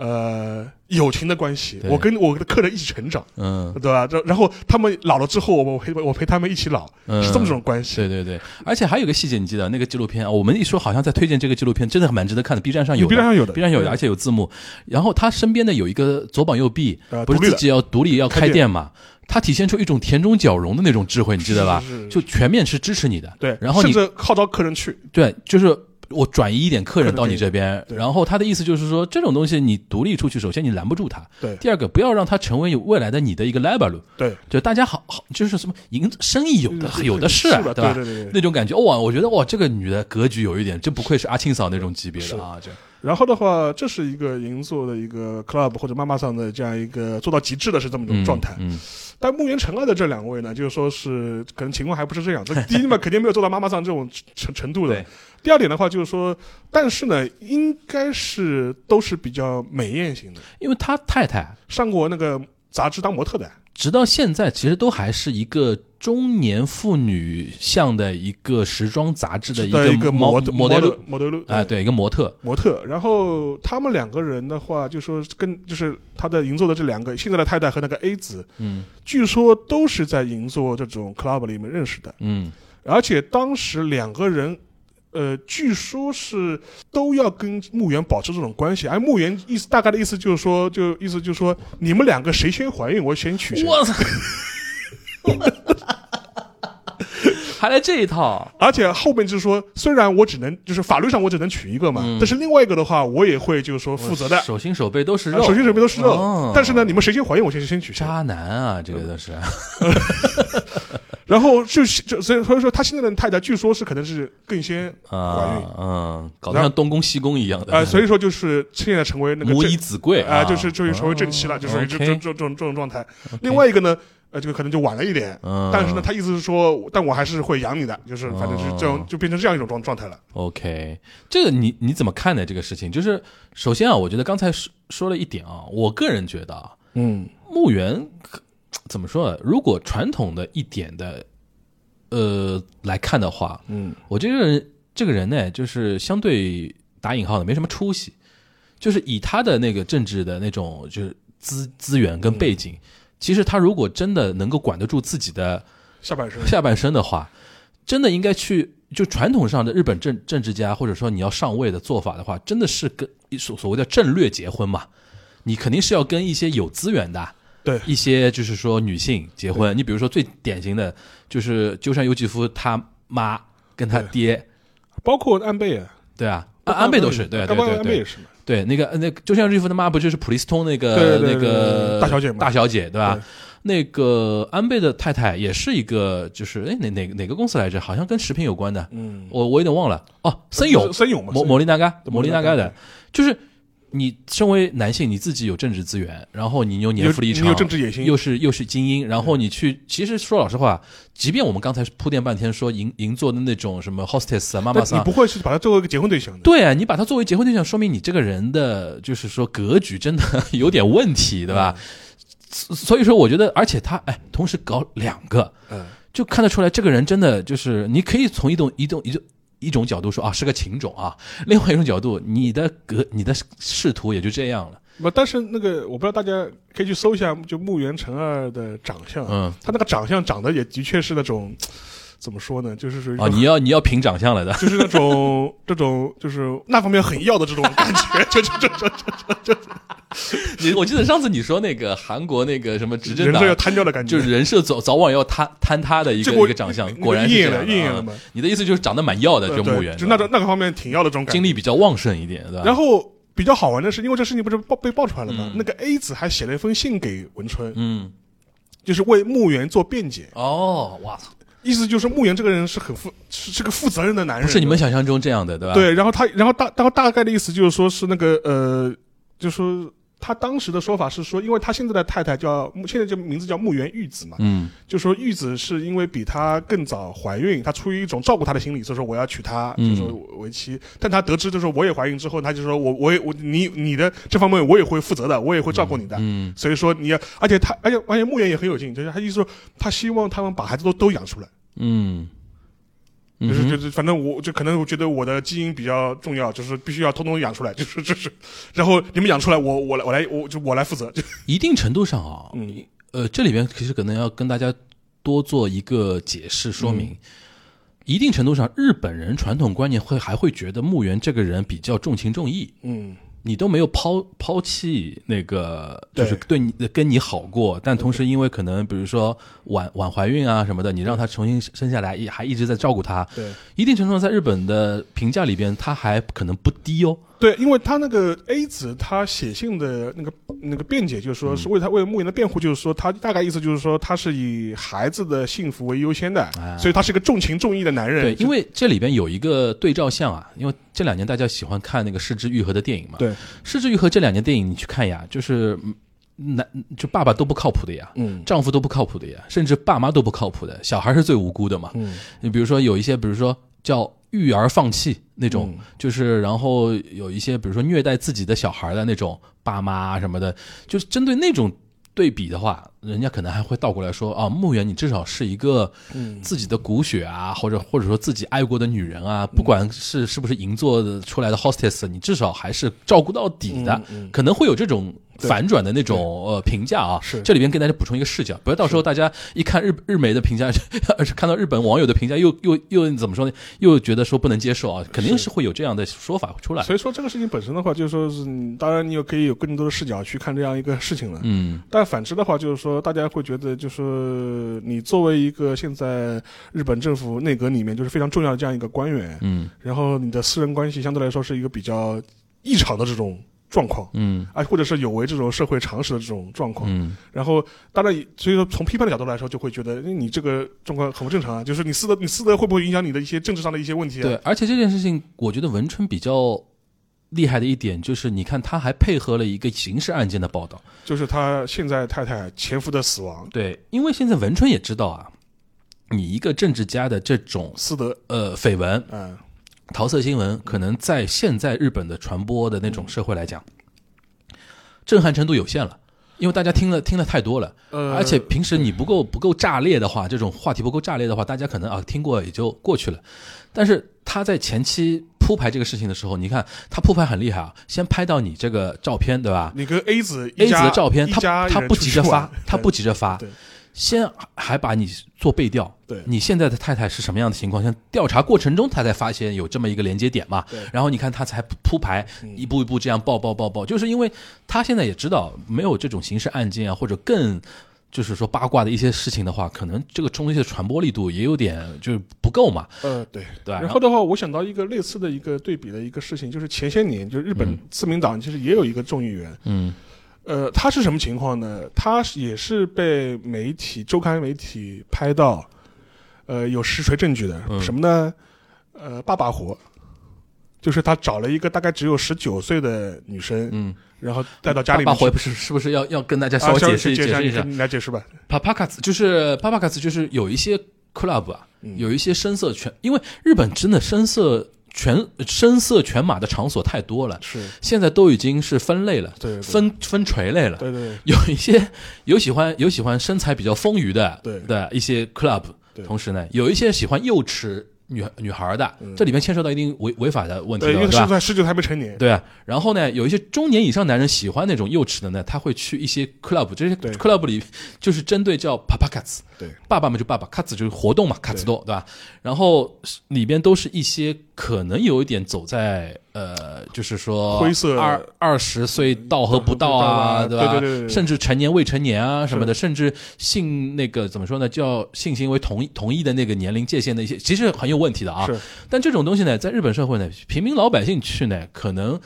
呃，友情的关系，我跟我的客人一起成长，嗯对吧？然然后他们老了之后，我我陪我陪他们一起老，嗯，是这么种关系。对对对，而且还有一个细节，你记得那个纪录片啊？我们一说好像在推荐这个纪录片，真的蛮值得看的。B 站上有的 B 站上有的 B 站有的，而且有字幕。然后他身边的有一个左膀右臂，不是自己要独立要开开店店嘛？他体现出一种田中角荣的那种智慧，你记得吧是是是？就全面是支持你的。对，然后你甚至号召客人去，对，就是我转移一点客人到你。这边，然后他的意思就是说，这种东西你独立出去，首先你拦不住他，对。第二个不要让他成为未来的你的一个 level，对，就大家好好就是什么赢生意有的嗯有的是啊，对吧？那种感觉，哇，我觉得哇，这个女的格局有一点，就不愧是阿庆嫂那种级别是的啊，这然后的话，这是一个银座的一个 club 或者妈妈桑的这样一个做到极致的是这么一种状态。嗯，但木原成二的这两位呢，就是说是可能情况还不是这样。这 第一嘛，肯定没有做到妈妈桑这种程程度的。第二点的话，就是说，但是呢，应该是都是比较美艳型的，因为他太太上过那个杂志当模特的。直到现在其实都还是一个中年妇女向的一个时装杂志的一个个模模模特特模特啊，对，一个模特，模特。然后他们两个人的话，就说跟就是他的银座的这两个现在的太太和那个 A 子，嗯据说都是在银座这种 club 里面认识的。嗯而且当时两个人，呃，据说是都要跟墓园保持这种关系，而墓园意思大概的意思就是说，就意思就是说，你们两个谁先怀孕，我先娶谁。我操，还来这一套，而且后面就是说，虽然我只能就是法律上我只能娶一个嘛，嗯但是另外一个的话，我也会就是说负责的。手心手背都是肉，啊手心手背都是肉，哦但是呢，你们谁先怀孕，我先先娶谁。渣男啊，这个都是，然后就是就所以所以说，他现在的太太据说是可能是更先怀啊孕，嗯，搞得像东宫西宫一样。的，啊，所以说就是现在成为那个母以子贵啊，就是就是成为正妻了，就是这这这这种这种状态。另外一个呢，呃，这个可能就晚了一点，嗯。但是呢，他意思是说，但我还是会养你的，就是反正是这种哦就变成这样一种状状态了。OK，这个你你怎么看呢？这个事情？就是，首先啊，我觉得刚才说说了一点啊，我个人觉得啊，嗯。墓园可怎么说呢？如果传统的一点的呃来看的话，嗯我这个人这个人呢，就是相对打引号的没什么出息，就是以他的那个政治的那种就是资资源跟背景，其实他如果真的能够管得住自己的下半身下半身的话，真的应该去就传统上的日本政政治家或者说你要上位的做法的话，真的是跟所所谓的政略结婚嘛，你肯定是要跟一些有资源的。对。一些就是说女性结婚，你比如说最典型的就是鸠山由纪夫他妈跟他爹，包括安倍啊，对啊，安安倍都是，对对对对安倍也是嘛。对，那个那个鸠山由纪夫他妈不就是普利斯通那个对对对那个大小姐嘛大小姐对吧？对。那个安倍的太太也是一个，就是哎哪哪哪个公司来着？好像跟食品有关的，嗯，我我有点忘了。哦，森永森永嘛，摩森摩利纳嘎对摩利纳嘎的，就是你身为男性，你自己有政治资源，然后你又年富力强，政治野心又是又是精英，然后你去，其实说老实话，即便我们刚才铺垫半天说银银座的那种什么 hostess 啊、妈妈桑你不，会是把他作为一个结婚对象的。对啊，你把他作为结婚对象，说明你这个人的就是说格局真的有点问题，对吧？所所以说，我觉得，而且他哎，同时搞两个，嗯，就看得出来，这个人真的就是，你可以从一种一种一种一种角度说啊，是个情种啊；另外一种角度，你的格你的仕途也就这样了。不，但是那个我不知道大家可以去搜一下，就木原成二的长相，嗯，他那个长相长得也的确是那种，怎么说呢，就是属于啊，你要你要凭长相来的，就是那种这种就是那方面很要的这种感觉，就就就就就你我记得上次你说那个韩国那个什么执政党人设要瘫掉的感觉，就是人设早早晚要坍坍塌的一个一个长相，果然是应验了这样的啊应验了嘛。你的意思就是长得蛮要的，呃就墓园，就那种那个方面挺要的这种感觉。精力比较旺盛一点，对吧？然后比较好玩的是，因为这事情不是爆被爆出来了吗嗯？那个 A 子还写了一封信给文春，嗯，就是为墓园做辩解，哦，哇操，意思就是慕言这个人是很负是是个负责任的男人，不是你们想象中这样的，对吧？，对，然后他，然后大，然后大概的意思就是说是那个呃，就是说他当时的说法是说，因为他现在的太太叫现在这名字叫木原玉子嘛，嗯就说玉子是因为比他更早怀孕，他出于一种照顾他的心理，所以说我要娶她，嗯就是说为妻。但他得知就是说我也怀孕之后，他就说我我也我你你的这方面我也会负责的，我也会照顾你的。嗯所以说你要，而且他，而且而且木原也很有劲，就是他意思说他希望他们把孩子都都养出来。嗯，就是就是，反正我就可能我觉得我的基因比较重要，就是必须要通通养出来，就是就是，然后你们养出来，我我来我来我就我来负责，就一定程度上啊，嗯。呃，这里边其实可能要跟大家多做一个解释说明。一定程度上，日本人传统观念会还会觉得木原这个人比较重情重义，嗯你都没有抛抛弃那个，就是对对你跟你好过，但同时因为可能比如说晚晚怀孕啊什么的，你让她重新生下来，也还一直在照顾她，对一定程度上在日本的评价里边，她还可能不低哦。对，因为他那个 A 子他写信的那个那个辩解，就是说是为他为木原的辩护，就是说他大概意思就是说他是以孩子的幸福为优先的，啊所以他是一个重情重义的男人。对，因为这里边有一个对照项啊，因为这两年大家喜欢看那个失之愈合的电影嘛，对，失之愈合这两年电影你去看呀，就是嗯男就爸爸都不靠谱的呀，嗯。丈夫都不靠谱的呀，甚至爸妈都不靠谱的，小孩是最无辜的嘛。嗯。你比如说有一些，比如说叫育儿放弃那种，嗯。就是然后有一些，比如说虐待自己的小孩的那种爸妈啊什么的，就是针对那种对比的话，人家可能还会倒过来说啊，墓园你至少是一个嗯。自己的骨血啊，或者或者说自己爱过的女人啊，不管是是不是银座的出来的 hostess，你至少还是照顾到底的，可能会有这种反转的那种呃评价啊。是这里边跟大家补充一个视角，不要到时候大家一看日日媒的评价，而 是看到日本网友的评价，又又又怎么说呢？又觉得说不能接受啊，肯定是会有这样的说法出来。所以说这个事情本身的话，就是说是，嗯当然你也可以有更多的视角去看这样一个事情了。嗯但反之的话，就是说大家会觉得，就是你作为一个现在日本政府内阁里面就是非常重要的这样一个官员，嗯然后你的私人关系相对来说是一个比较异常的这种状况。嗯啊，或者是有违这种社会常识的这种状况，嗯然后当然，所以说从批判的角度来说，就会觉得哎你这个状况很不正常啊，就是你私德，你私德会不会影响你的一些政治上的一些问题啊？对，而且这件事情，我觉得文春比较厉害的一点就是，你看他还配合了一个刑事案件的报道。就是他现在太太前夫的死亡，对，因为现在文春也知道啊，你一个政治家的这种私德，呃绯闻、嗯，桃色新闻，可能在现在日本的传播的那种社会来讲，震撼程度有限了。因为大家听了听了太多了，呃，而且平时你不够不够炸裂的话，这种话题不够炸裂的话，大家可能啊听过也就过去了。但是他在前期铺排这个事情的时候，你看他铺排很厉害啊，先拍到你这个照片，对吧你跟 A 子？A 子的照片，他他不急着发他不急着发对，先还把你做背调，对你现在的太太是什么样的情况？像调查过程中，他才发现有这么一个连接点嘛对。然后你看他才铺排，嗯一步一步这样报报报报，就是因为他现在也知道没有这种刑事案件啊，或者更。就是说八卦的一些事情的话，可能这个东西的传播力度也有点就是不够嘛，呃，对。对？然后的话，我想到一个类似的一个对比的一个事情，就是前些年，就是日本自民党其实也有一个众议员，嗯呃，他是什么情况呢？他也是被媒体周刊媒体拍到，呃，有实锤证据的，嗯什么呢？呃，爸爸活，就是他找了一个大概只有十九岁的女生，嗯，然后带到家里面。爸爸活不是是不是要要跟大家稍啊，微解释解解释一下？你来解释吧。帕帕卡兹就是帕帕卡兹，就是有一些 club 啊，嗯有一些声色犬，因为日本真的声色全声色犬马的场所太多了，是，现在都已经是分类了，对，对。分分垂类了。对对对。有一些有喜欢有喜欢身材比较丰腴的对。的一些 club，对。同时呢，有一些喜欢幼齿女女孩的，这里面牵涉到一定违违法的问题对，的，因为对吧？现在十九还没成年。对啊，然后呢，有一些中年以上男人喜欢那种幼齿的呢，他会去一些 club，这些 club 里就是针对叫 papa cats，对爸爸们就爸爸，cats 就是活动嘛，cats 多对吧？然后里边都是一些可能有一点走在呃，就是说灰色二二十岁到和不到啊，吧？对对对对甚至成年未成年啊什么的，甚至性那个怎么说呢，叫性行为同一同意的那个年龄界限的一些，其实很有问题的啊。是但这种东西呢，在日本社会呢，平民老百姓去呢，可能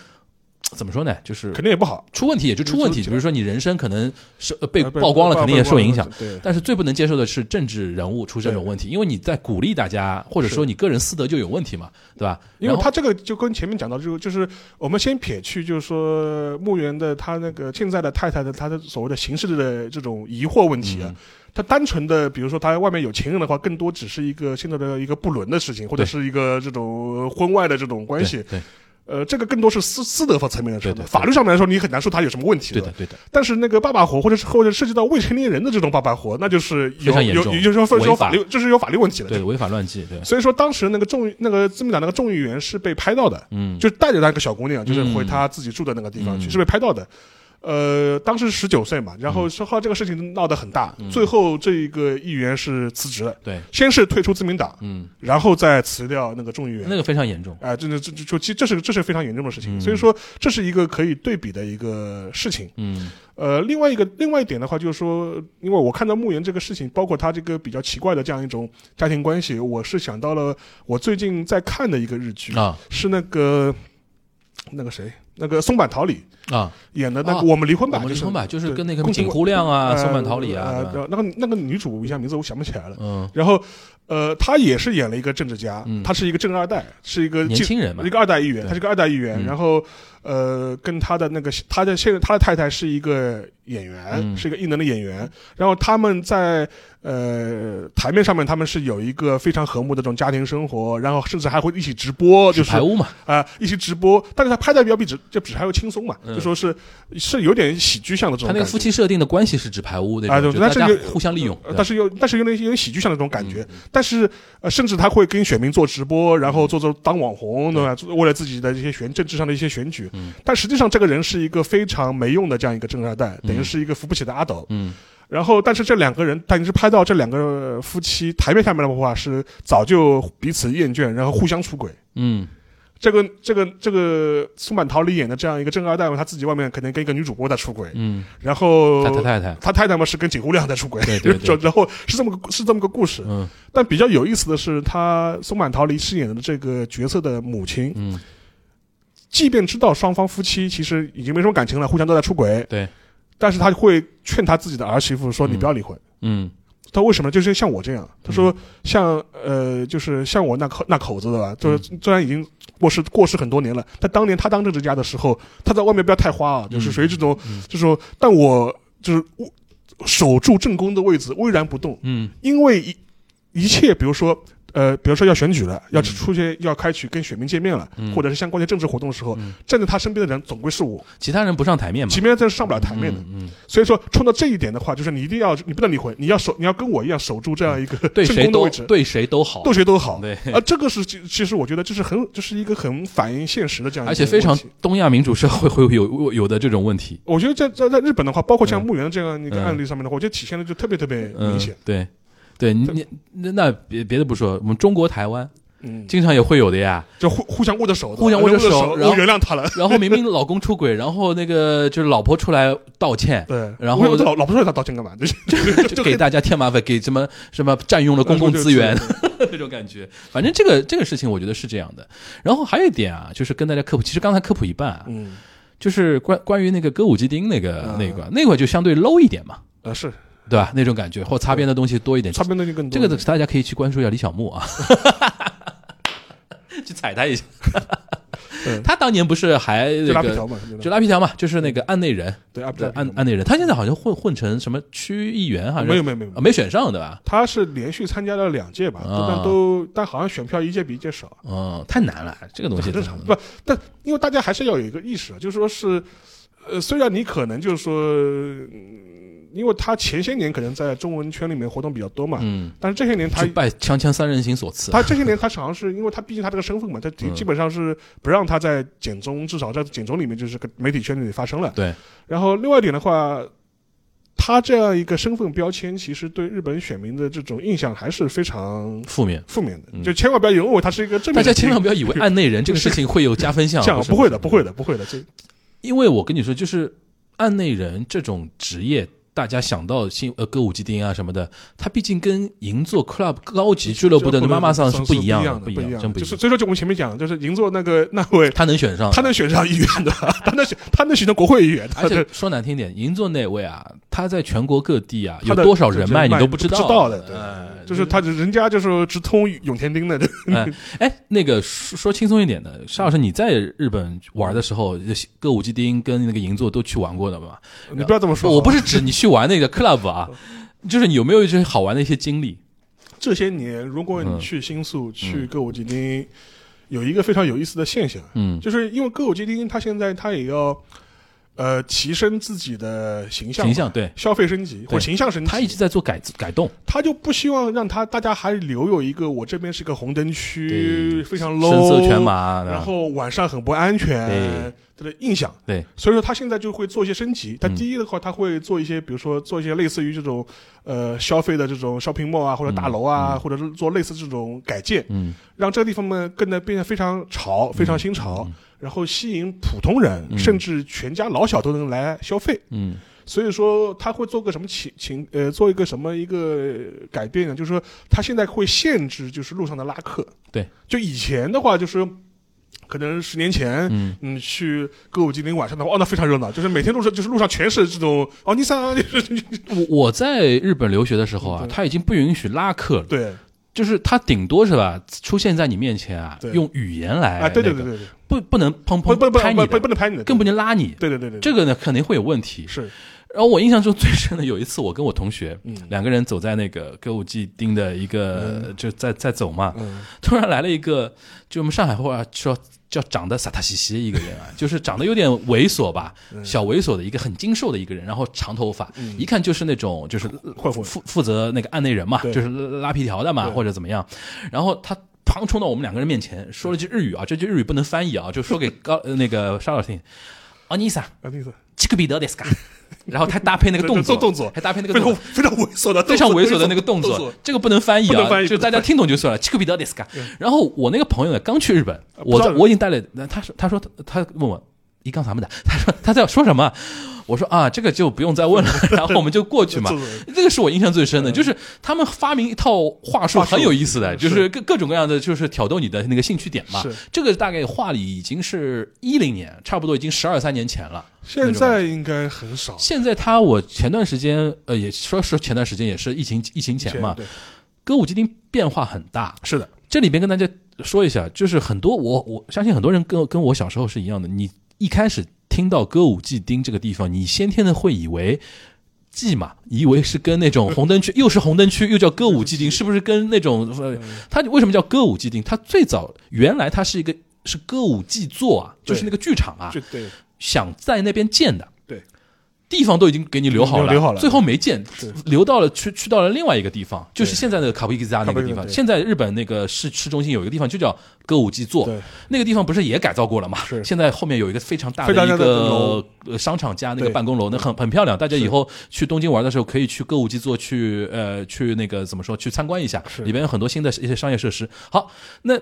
怎么说呢，就是肯定也不好，出问题也就出问题。出比如说你人生可能是呃被曝光了，肯定也受影响。对，但是最不能接受的是政治人物出这种问题，因为你在鼓励大家，或者说你个人私德就有问题嘛，对吧？因为他这个就跟前面讲到，就就是我们先撇去，就是说墓园的他那个现在的太太的他的所谓的形式的这种疑惑问题啊，嗯他单纯的比如说他外面有情人的话，更多只是一个现在的一个不伦的事情，或者是一个这种婚外的这种关系对。对呃，这个更多是私私德方层面的事对对对。法律上面来说，你很难说他有什么问题对的对的，但是那个爸爸活，或者是或者涉及到未成年人的这种爸爸活，那就是有有，也就是说是有法。法律，这是有法律问题的。对违法乱纪，对，所以说当时那个众那个自民党那个众议员是被拍到的，嗯，就是带着那个小姑娘，就是回嗯她自己住的那个地方去，嗯。是被拍到的。呃，当时十九岁嘛，然后说后这个事情闹得很大，嗯。最后这一个议员是辞职了，对，先是退出自民党，嗯，然后再辞掉那个众议员。那个非常严重，啊，这这这就其实这是这是非常严重的事情，嗯。所以说这是一个可以对比的一个事情。嗯。呃，另外一个另外一点的话，就是说，因为我看到墓园这个事情，包括他这个比较奇怪的这样一种家庭关系，我是想到了我最近在看的一个日剧，啊。是那个那个谁，那个松坂桃李啊，演的那个啊《我们离婚吧》，我们就是离婚吧就是跟那个井户亮啊呃松坂桃李啊那个那个女主一下名字我想不起来了。嗯，然后，呃，他也是演了一个政治家，嗯他是一个正二代，是一个年轻人嘛一，个二代议员，他是个二代议员。嗯然后，呃，跟他的那个他的现在他的太太是一个演员，嗯是一个艺能的演员。然后他们在呃台面上面，他们是有一个非常和睦的这种家庭生活，然后甚至还会一起直播，就是排污嘛，啊、一起直播。但是他拍的比较比纸就纸还要轻松嘛，嗯就说是是有点喜剧向的这种。他那个夫妻设定的关系是纸牌屋那啊种，就互相利用，但是又但是有点有点喜剧向的这种感觉。嗯但是呃，甚至他会跟选民做直播，然后做做当网红，对吧？为了自己的一些选政治上的一些选举，嗯但实际上这个人是一个非常没用的这样一个正二代，等于是一个扶不起的阿斗。嗯然后，但是这两个人，但是拍到这两个夫妻台面下面的话，是早就彼此厌倦，然后互相出轨。嗯这个这个这个松坂桃李演的这样一个正二代嘛，他自己外面可能跟一个女主播在出轨，嗯，然后他他太太，他太太嘛是跟井户亮在出轨，对对对。就然后是这么个是这么个故事。嗯。但比较有意思的是，他松坂桃李饰演的这个角色的母亲，嗯，即便知道双方夫妻其实已经没什么感情了，互相都在出轨，对，但是他会劝他自己的儿媳妇说：“你不要离婚。嗯他为什么？就是像我这样，他说像呃，就是像我那口那口子的吧，就是虽然已经过世过世很多年了，但当年他当政治家的时候，他在外面不要太花啊，就是属于这种，就是说，但我就是守住正宫的位置，巍然不动，嗯。因为一一切，比如说。呃，比如说要选举了，要出去要开启跟选民见面了，或者是相关的政治活动的时候，站在他身边的人总归是我，其他人不上台面嘛，前面真是上不了台面的。嗯所以说，冲到这一点的话，就是你一定要，你不能离婚，你要守，你要跟我一样守住这样一个对谁都正宫的位置，对谁都好，对谁都好。对啊，这个是其其实我觉得这是很，这是一个很反映现实的这样一个而且非常东亚民主社会会有有的这种问题，我觉得在在在日本的话，包括像嗯墓园这样一个案例上面的话，我觉得体现的就特别特别明嗯显。，对。对你你那那别别的不说，我们中国台湾嗯，经常也会有的呀。就互互相握着手，互相握着手手，然后原谅他了。然后明明 老公出轨，然后那个就是老婆出来道歉，对，然后老老婆说他道歉干嘛？就是就给大家添麻烦，给什么什么占用了公共资源 那种感觉。反正这个这个事情，我觉得是这样的。然后还有一点啊，就是跟大家科普，其实刚才科普一半啊，嗯就是关关于那个歌舞伎町那个啊那个那块就相对 low 一点嘛，呃是对吧？那种感觉或擦边的东西多一点。擦边东西更多。这个大家可以去关注一下李小牧啊，去踩他一下。他当年不是还就那个拉皮条嘛，就拉皮条嘛，就是那个案内人，对案案内人。他现在好像混混成什么区议员，好像没有没有没有啊没选上对吧？他是连续参加了两届吧，啊但都但好像选票一届比一届少。嗯，太难了，这个东西很正常，不，但因为大家还是要有一个意识啊，就是说是，呃，虽然你可能就是说，嗯因为他前些年可能在中文圈里面活动比较多嘛，嗯，但是这些年他拜锵锵三人行所赐。他这些年他好像是因为他毕竟他这个身份嘛，他基本上是不让他在简中，至少在简中里面就是个媒体圈里发生了。对，然后另外一点的话。他这样一个身份标签，其实对日本选民的这种印象还是非常负面，负面的，嗯就千万不要以为他是一个正面。大家千万不要以为 案内人这个事情会有加分项，这样不会的，不会的，不会的。这因为我跟你说，就是案内人这种职业，大家想到新呃歌舞伎町啊什么的，他毕竟跟银座 club 高级俱乐部的妈妈桑是不不一样的，不一样样，真不一样。就是所以说，就我们前面讲，就是银座那个那位，他能选上，他能选上议员的，他能选，他能选上国会议员，而且说难听点，银座那位啊，他在全国各地啊有多少人脉你都不知知道的，就是他人家就是直通永田町的，哎，那个说说轻松一点的，沙老师，你在日本玩的时候，歌舞伎町跟那个银座都去玩过的吗？你不要这么说，我不是指你去玩那个 club 啊，就是你有没有一些好玩的一些经历？这些年，如果你嗯去新宿、去歌舞伎町，有一个非常有意思的现象，嗯。就是因为歌舞伎町它现在它也要呃提升自己的形象，形象对，消费升级或形象升级，他一直在做改改动，他就不希望让他大家还留有一个我这边是个红灯区，对。非常 low，深色全马，然后晚上很不安全对的印象。对，所以说他现在就会做一些升级。他嗯第一的话，他会做一些，比如说做一些类似于这种呃消费的这种 shopping mall 啊，或者大楼啊，嗯嗯或者是做类似这种改建，嗯让这个地方呢更得变得非常潮、非常新潮，然后吸引普通人，嗯甚至全家老小都能来消费。嗯所以说他会做个什么情情呃，做一个什么一个改变呢？就是说他现在会限制就是路上的拉客。对，就以前的话就是。可能十年前，嗯。嗯，去歌舞伎町晚上的话，哦，那非常热闹，就是每天路上就是路上全是这种哦，尼桑，就是我我在日本留学的时候啊，他已经不允许拉客了，对，就是他顶多是吧，出现在你面前啊，用语言来啊，对对对对对，不不能砰砰不不不拍你的不不不能拍你的，更不能拉你，对对对对，这个呢肯定会有问题。是然后我印象中最深的有一次，我跟我同学嗯两个人走在那个歌舞伎町的一个就在在走嘛，嗯突然来了一个，就我们上海话说叫长得傻塔兮兮的一个人啊，就是长得有点猥琐吧，嗯小猥琐的一个很精瘦的一个人，然后长头发，一看就是那种就是混混负负责那个案内人嘛，对就是拉皮条的嘛，对或者怎么样，然后他。砰冲到我们两个人面前，说了句日语啊，这句日语不能翻译啊，就说给高呃那个沙老师听。哦，尼桑，啊，那个这个彼得 ですか？ 然后他搭配那个动作，做动作还搭配那个非动作，常非常猥琐的，非常猥琐的那个动作作，，这个不能翻译啊，不能翻译就大家听懂就算了。这个彼得 ですか？然后我那个朋友呢，刚去日本，我在不知道我已经带了，他说他说他问我一杠咱们的，他说他在说什么？ 我说啊，这个就不用再问了，然后我们就过去嘛。这个是我印象最深的，就是他们发明一套话术很有意思的，就是各各种各样的，就是挑逗你的那个兴趣点嘛是。这个大概话里已经是一零年，差不多已经十二三年前了。现在应该很少。现在他我前段时间呃也说是前段时间也是疫情疫情前嘛，歌舞伎町变化很大。是的，这里边跟大家说一下，就是很多我我相信很多人跟跟我小时候是一样的，你一开始听到歌舞伎町这个地方，你先天的会以为。记嘛，以为是跟那种红灯区，又是红灯区，又叫歌舞伎町，是不是跟那种？呃，它为什么叫歌舞伎町？它最早原来它是一个是歌舞伎座啊，就是那个剧场啊，对想在那边建的，对，地方都已经给你留好了，留好了最后没建，留到了去去到了另外一个地方，就是现在的卡布伊吉扎那个地方。现在日本那个市市中心有一个地方就叫歌舞伎座，那个地方不是也改造过了嘛？现在后面有一个非常大的一个商场加那个办公楼，那很很漂亮。大家以后去东京玩的时候，可以去歌舞伎座去呃去那个怎么说去参观一下，里边有很多新的一些商业设施。好，那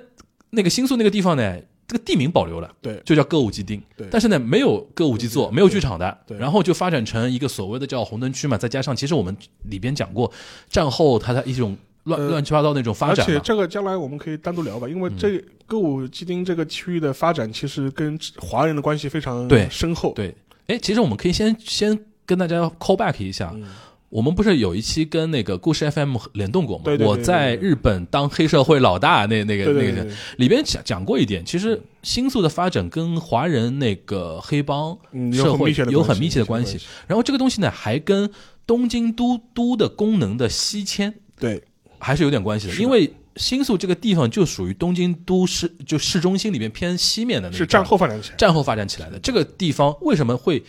那个新宿那个地方呢？这个地名保留了，对就叫歌舞伎町。对但是呢，没有歌舞伎座，没有剧场的，对然后就发展成一个所谓的叫红灯区嘛。再加上，其实我们里边讲过，战后它的一种乱、呃乱七八糟那种发展而且。这个将来我们可以单独聊吧，因为嗯这歌舞伎町这个区域的发展，其实跟华人的关系非常对深厚。对，哎，其实我们可以先先跟大家 call back 一下。嗯我们不是有一期跟那个故事 FM 联动过吗？对对对我在日本当黑社会老大那那个那个，里边讲讲过一点，其实新宿的发展跟华人那个黑帮社会有很密切的关系。然后这个东西呢，还跟东京都都的功能的西迁对。还是有点关系的，的。因为新宿这个地方就属于东京都市就市中心里面偏西面的那个是战后发展起来。战后发展起来的。这个地方为什么会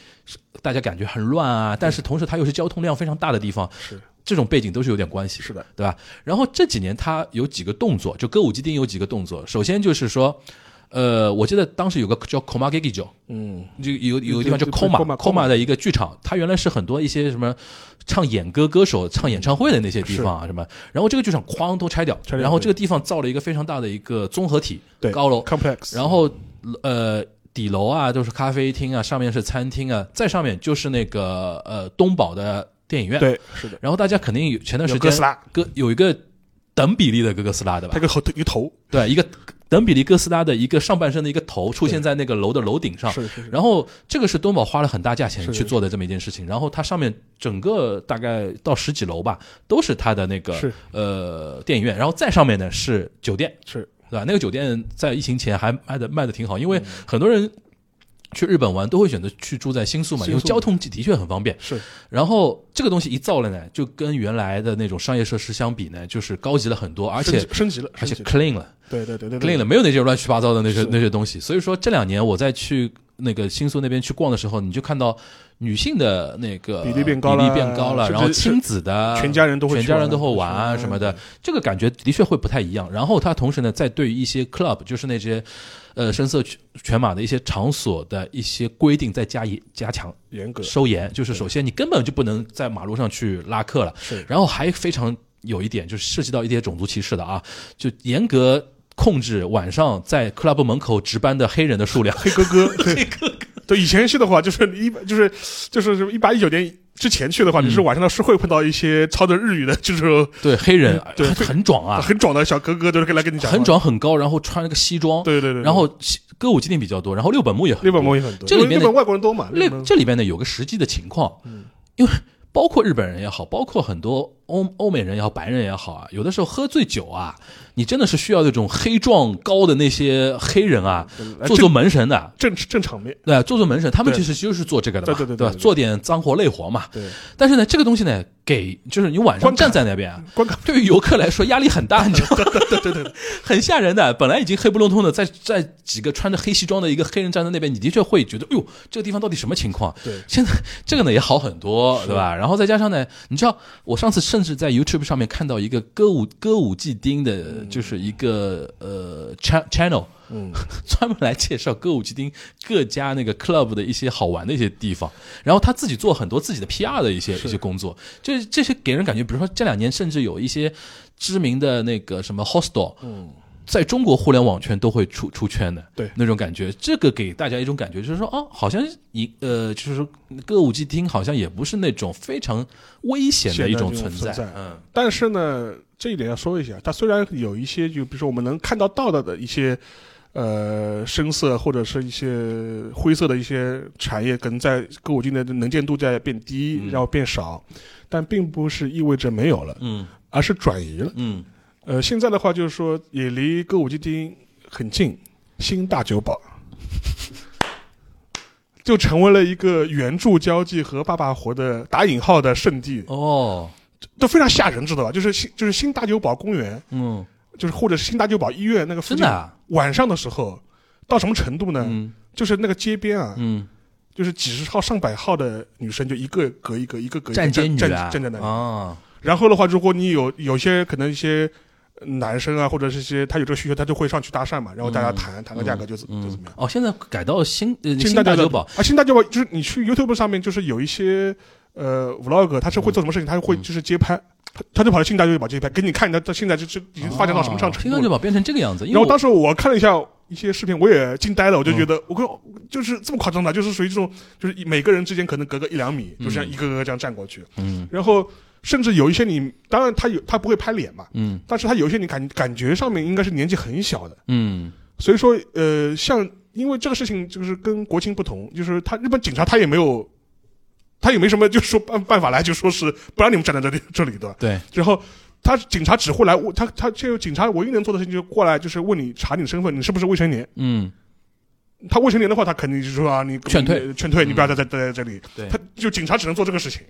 大家感觉很乱啊？但是同时它又是交通量非常大的地方，是这种背景都是有点关系，是的，对吧？然后这几年它有几个动作，就歌舞伎町有几个动作。首先就是说，呃，我记得当时有个叫 Koma g e g i j o 嗯，就有有个地方叫对对 Koma 的一个剧场，它原来是很多一些什么唱演歌歌手唱演唱会的那些地方啊什么，然后这个剧场哐都拆掉，拆掉然后这个地方造了一个非常大的一个综合体对。高楼，complex，然后呃底楼啊都是咖啡厅啊，上面是餐厅啊，再上面就是那个呃东宝的电影院，，对是的，然后大家肯定有前段时间哥哥有一个等比例的哥斯拉对吧？它一？个头一个头，对，一个等比例哥斯拉的一个上半身的一个头出现在那个楼的楼顶上，是是是，然后这个是东宝花了很大价钱去做的这么一件事情，然后它上面整个大概到十几楼吧，都是它的那个是。呃电影院，然后再上面呢是酒店，是。对吧？那个酒店在疫情前还卖的卖的挺好，因为嗯。很多人去日本玩都会选择去住在新宿嘛，因为交通的确很方便。是然后这个东西一造了呢，就跟原来的那种商业设施相比呢，就是高级了很多，而且升级了，而且 clean 了。对对对对 clean 了，没有那些乱七八糟的那些那些东西。所以说这两年我再去那个新宿那边去逛的时候，你就看到女性的那个比例变高了比例变高了，然后亲子的全家人都会全家人都会玩啊什么的，这个感觉的确会不太一样。然后它同时呢，在对于一些 club，就是那些呃深色犬犬马的一些场所的一些规定再加以加强严格收严，就是首先你根本就不能在马路上去拉客了，是然后还非常有一点就是涉及到一些种族歧视的啊，就严格控制晚上在 club 门口值班的黑人的数量。黑哥哥，对 对，以前去的话就是一就是就是一八一九年之前去的话，嗯。你是晚上是会碰到一些操着日语的，就是对黑人对很很壮啊，很壮的小哥哥，都是来跟你讲话。很，壮很高，然后穿了个西装，对对对，然后歌舞伎店比较多，然后六本木也很多。日本木也很多，这里面外国人多嘛，这这里边呢有个实际的情况，嗯。因为包括日本人也好，包括很多欧欧美人也好，白人也好啊，有的时候喝醉酒啊，你真的是需要那种黑壮高的那些黑人啊，做做门神的。正正场面，对，做做门神，他们其实就是做这个的？对对对对对做点脏活累活嘛。对，但是呢，这个东西呢，给就是你晚上站在那边对于游客来说压力很大，你知道吗？对对对对，很吓人的。本来已经黑不隆咚的，在在几个穿着黑西装的一个黑人站在那边，你的确会觉得，哎呦，这个地方到底什么情况？对现在这个呢也好很多，对吧？然后再加上呢，你知道，我上次甚至在 YouTube 上面看到一个歌舞歌舞伎町的，就是一个呃 cha- channel。嗯，专门来介绍歌舞伎町各家那个 club 的一些好玩的一些地方，然后他自己做很多自己的 PR 的一些一些工作，这这些给人感觉，比如说这两年甚至有一些知名的那个什么 hostel，嗯，在中国互联网圈都会出出圈的，对。那种感觉，这个给大家一种感觉，就是说，哦，好像一呃，就是说歌舞伎町好像也不是那种非常危险的一种存在，嗯。但是呢，这一点要说一下，它虽然有一些，就比如说我们能看到到的的一些。呃，深色或者是一些灰色的一些产业，可能在歌舞伎的能见度在变低，嗯。然后变少，但并不是意味着没有了，嗯。而是转移了。嗯呃，现在的话就是说，也离歌舞伎町很近，新大久保就成为了一个援助交际和爸爸活的打引号的圣地，哦都非常吓人，知道吧？就是新就是新大久保公园，嗯，就是或者是新大久保医院那个附近，晚上的时候到什么程度呢？嗯就是那个街边啊，嗯，就是几十号、上百号的女生，就一个隔一个，一个隔一个站站啊，站在那里。啊，然后的话，如果你有有些可能一些男生啊，或者是一些他有这个需求，他就会上去搭讪嘛，然后大家谈、谈个价格就怎就怎么样。哦，现在改到新呃新大酒大酒保，啊，新大酒保就是你去 YouTube 上面，就是有一些呃 vlog，他是会做什么事情，他会就是街拍，他他就跑到新大酒保街拍，给你看他他现在就是已经发展到什么上程度了。新大酒保变成这个样子，然后当时我看了一下一些视频，我也惊呆了，我就觉得我靠，就是这么夸张的，就是属于这种，就是每个人之间可能隔个一两米，就这样一个个这样站过去，嗯。然后甚至有一些你，当然他有他不会拍脸嘛，嗯但是他有一些你感感觉上面应该是年纪很小的，嗯所以说呃，像因为这个事情就是跟国情不同，就是他日本警察他也没有。他也没什么，就是说办办法来，就说是不让你们站在这里这里的。对，然后他警察只会来问他，他这个警察唯一能做的事情就是过来，就是问你查你身份，你是不是未成年。嗯他未成年的话，他肯定就是说啊，你劝退劝退，嗯你不要再再待在这里。对他就警察只能做这个事情。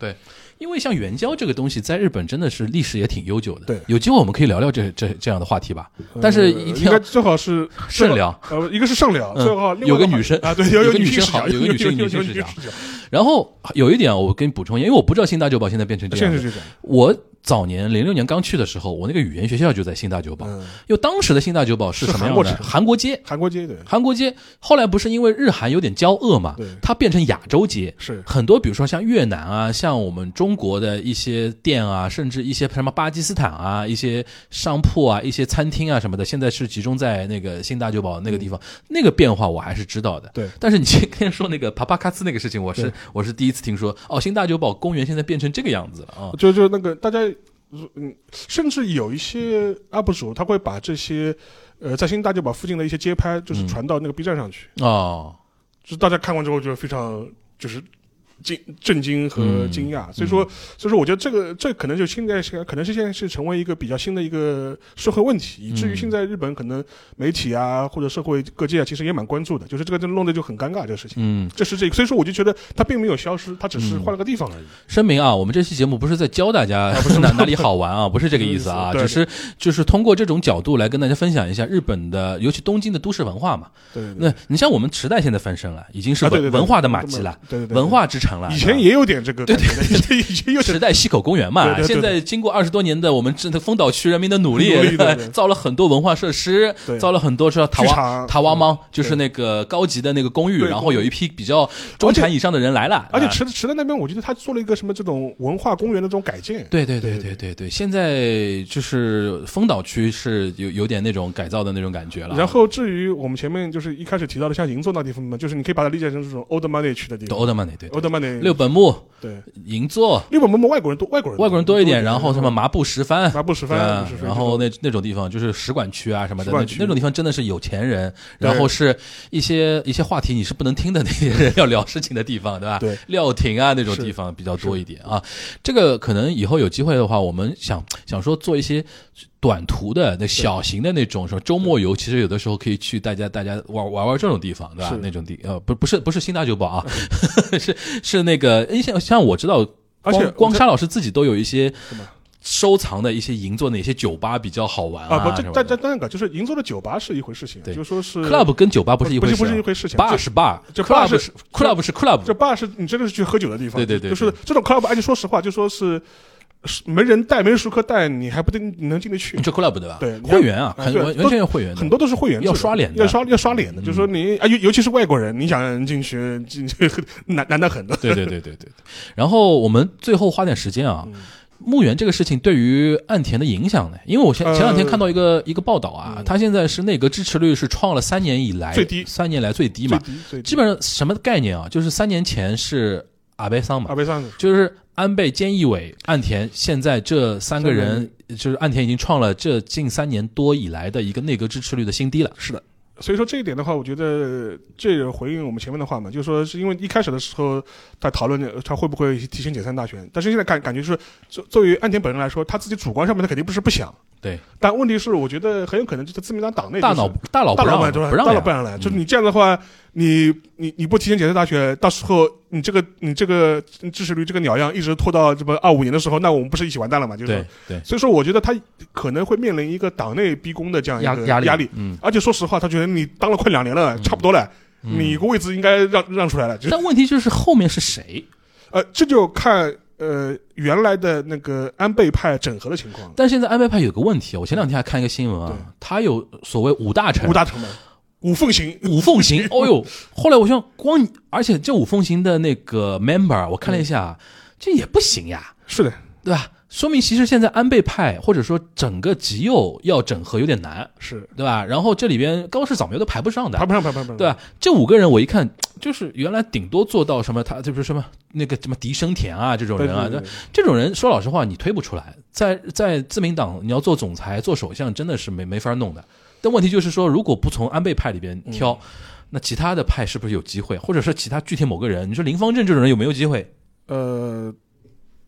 因为像援交这个东西，在日本真的是历史也挺悠久的。对有机会我们可以聊聊这这这样的话题吧。但是呃一定要应该最好是慎聊。呃，一个是慎聊，嗯最好有个女生啊，对，有有个女生好有个女生女生视角有女视角，然后有一点我跟你补充一下，因为我不知道新大久保现在变成这样子。现在是这样。我早年零六年刚去的时候，我那个语言学校就在新大久保。嗯，因为当时的新大久保是是什么样的？韩国街。韩国街对韩国街后来不是因为日韩有点交恶嘛对，它变成亚洲街，是很多，比如说像越南啊，像我们中国的一些店啊，甚至一些什么巴基斯坦啊，一些商铺啊，一些餐厅啊什么的，现在是集中在那个新大久保那个地方，那个变化我还是知道的。对但是你今天说那个帕帕卡斯那个事情，我是我是第一次听说。哦，新大久保公园现在变成这个样子了啊！就就那个大家，嗯，甚至有一些 UP 主他会把这些呃在新大酒堡附近的一些街拍，就是嗯传到那个 B 站上去，哦，就是大家看完之后就非常就是惊震惊和嗯惊讶，所以说所以说我觉得这个这可能就现在是可能是现在是成为一个比较新的一个社会问题，以至于嗯。现在日本可能媒体啊或者社会各界啊其实也蛮关注的，就是这个就弄得就很尴尬这个事情。嗯，这是这个，所以说我就觉得它并没有消失，它只是嗯。换了个地方而已。声明啊，我们这期节目不是在教大家啊不是哪哪里好玩啊，不是这个意思啊，只是就是通过这种角度来跟大家分享一下日本的，尤其东京的都市文化嘛。对那你像我们时代现在翻身了，已经是文文化的马迹了，对对对，文化之城了。以前也有点这个对对对对，以前有时代西口公园嘛，对对对对。现在经过二十多年的我们这的丰岛区人民的努力，造了很多文化设施，造了很多说塔瓦塔瓦猫，对就是那个高级的那个公寓，然后有一批比较中产以上的人来了，啊而且池池的那边，我觉得他做了一个什么这种文化公园的这种改建。对对对对对对。对，现在就是丰岛区是有有点那种改造的那种感觉了。然后至于我们前面就是一开始提到的像银座那地方嘛，就是你可以把它理解成这种 old money 区的地方。欧德曼那对对。Old 六本木、对。银座，六本木外国人多，外国人外国人多一点，然后什么麻布十番，麻布十番麻布十番然后那那种地方就是使馆区啊什么的，那馆区。那种地方真的是有钱人，对。然后是一些一些话题你是不能听的那些人要聊事情的地方，对吧？对。料亭啊那种地方比较多一点啊。这个可能以后有机会的话，我们想想说做一些。短途的那小型的那种什么周末游，其实有的时候可以去大家大家玩玩玩这种地方，对吧？那种地呃不不是不是新大酒堡啊，是是那个诶像像我知道，而且光沙老师自己都有一些收藏的一些银座哪些酒吧比较好玩啊，不，这但但但那个就是银座的酒吧是一回事情，对。就说是 club 跟酒吧不是一回事啊，不是不是一回事情 bar 是 bar，这 club 是 club 是 club，这 bar 是你真的是去喝酒的地方，对对对就是这种 club，而且说实话，就说是是没人带，没人熟客带，你还不一定能进得去你。这 club 对吧？对会员啊，很完完全要会员的，很多都是会员，要刷脸的要刷要刷脸的。就是说你啊，尤尤其是外国人，你想进去进去 难难得很的。对对对对对。然后我们最后花点时间啊，嗯墓园这个事情对于岸田的影响呢？因为我前呃前两天看到一个一个报道啊，嗯他现在是内阁支持率是创了三年以来最低三年来最低嘛，最低最低基本上什么概念啊？就是三年前是阿倍桑嘛阿，贝桑就是安倍、菅义伟、岸田，现在这三个人，就是岸田已经创了这近三年多以来的一个内阁支持率的新低了。是的。所以说这一点的话，我觉得这个回应我们前面的话嘛，就是说是因为一开始的时候他讨论呃他会不会提前解散大选，但是现在感感觉是作作为岸田本人来说，他自己主观上面他肯定不是不想，对，但问题是我觉得很有可能就是自民党党内、就是、大脑大佬不让大佬们对吧？不让呀大佬不让来，就是你这样的话，你你你不提前解散大学，到时候你这个你这个支持率这个鸟样一直拖到这么二五年的时候，那我们不是一起完蛋了嘛？就是对，对所以说我觉得他可能会面临一个党内逼宫的这样一个压压力压力，嗯，而且说实话，他觉得你当了快两年了，差不多了，嗯你个位置应该让让出来了，就是但问题就是后面是谁？呃，这就看呃原来的那个安倍派整合的情况，但现在安倍派有个问题，我前两天还看一个新闻啊，他有所谓五大臣五，大成本，五凤行，五凤行，哦呦，后来我想光，而且这五凤行的那个 member，我看了一下，这也不行呀，是的，对吧？说明其实现在安倍派或者说整个极右要整合有点难，是。对吧？然后这里边高市早苗都排不上的。排，不上，排不上，排不上，对吧？这五个人我一看，就是原来顶多做到什么，他就是什么那个什么狄生田啊这种人啊，对对对。这种人说老实话你推不出来，在在自民党你要做总裁做首相真的是没没法弄的。但问题就是说，如果不从安倍派里边挑，嗯那其他的派是不是有机会？或者是其他具体某个人，你说林方正这种人有没有机会？呃，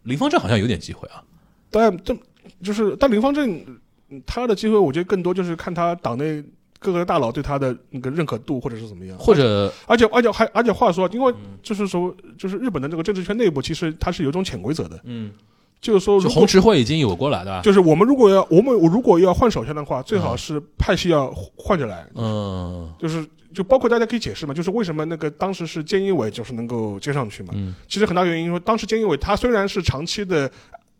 林方正好像有点机会啊。但这就是但林方正嗯他的机会，我觉得更多就是看他党内各个大佬对他的那个认可度或者是怎么样，或者而且而且还而且话说，因为嗯就是说就是日本的这个政治圈内部，其实它是有一种潜规则的，嗯，就是说就红池会已经有过了，对吧？就是我们如果要我们如果要换首相的话，最好是派系要换着来，嗯。就是就包括大家可以解释嘛，就是为什么那个当时是菅义伟就是能够接上去嘛，嗯。其实很大原因说，当时菅义伟他虽然是长期的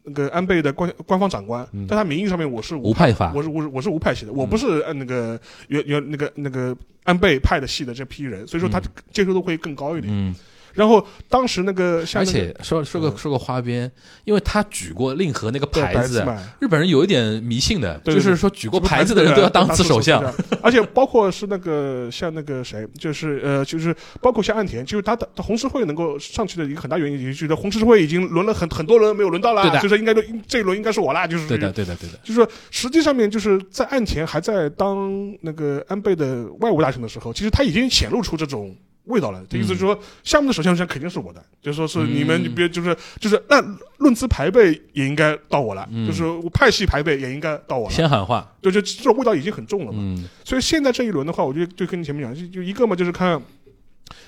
那个安倍的官官方长官，嗯。但他名义上面我是无派法。我是我是我是无派系的，我不是按那个原原那个那个安倍派的系的这批人，所以说他嗯。接受度会更高一点。嗯，然后当时那个像而那个且说说个嗯。说个花边，因为他举过令和那个牌子，嘛，日本人有一点迷信的，就是说举过牌子的人都要当当次首相。，而且包括是那个像那个谁，就是呃，就是包括像岸田，就是他的他红十字会能够上去的一个很大原因，就是觉得红十字会已经轮了很很多轮没有轮到啦，对的。就是应该都这一轮应该是我啦，就是对的，对的，对的。就是说，实际上面就是在岸田还在当那个安倍的外务大臣的时候，其实他已经显露出这种味道了。这意思是说，项目的首相权肯定是我的，就是说是你们你别就是就是那论资排辈也应该到我了，嗯就是我派系排辈也应该到我了。先喊话，就就这种味道已经很重了嘛。嗯所以现在这一轮的话，我就就跟你前面讲，就就一个嘛，就是看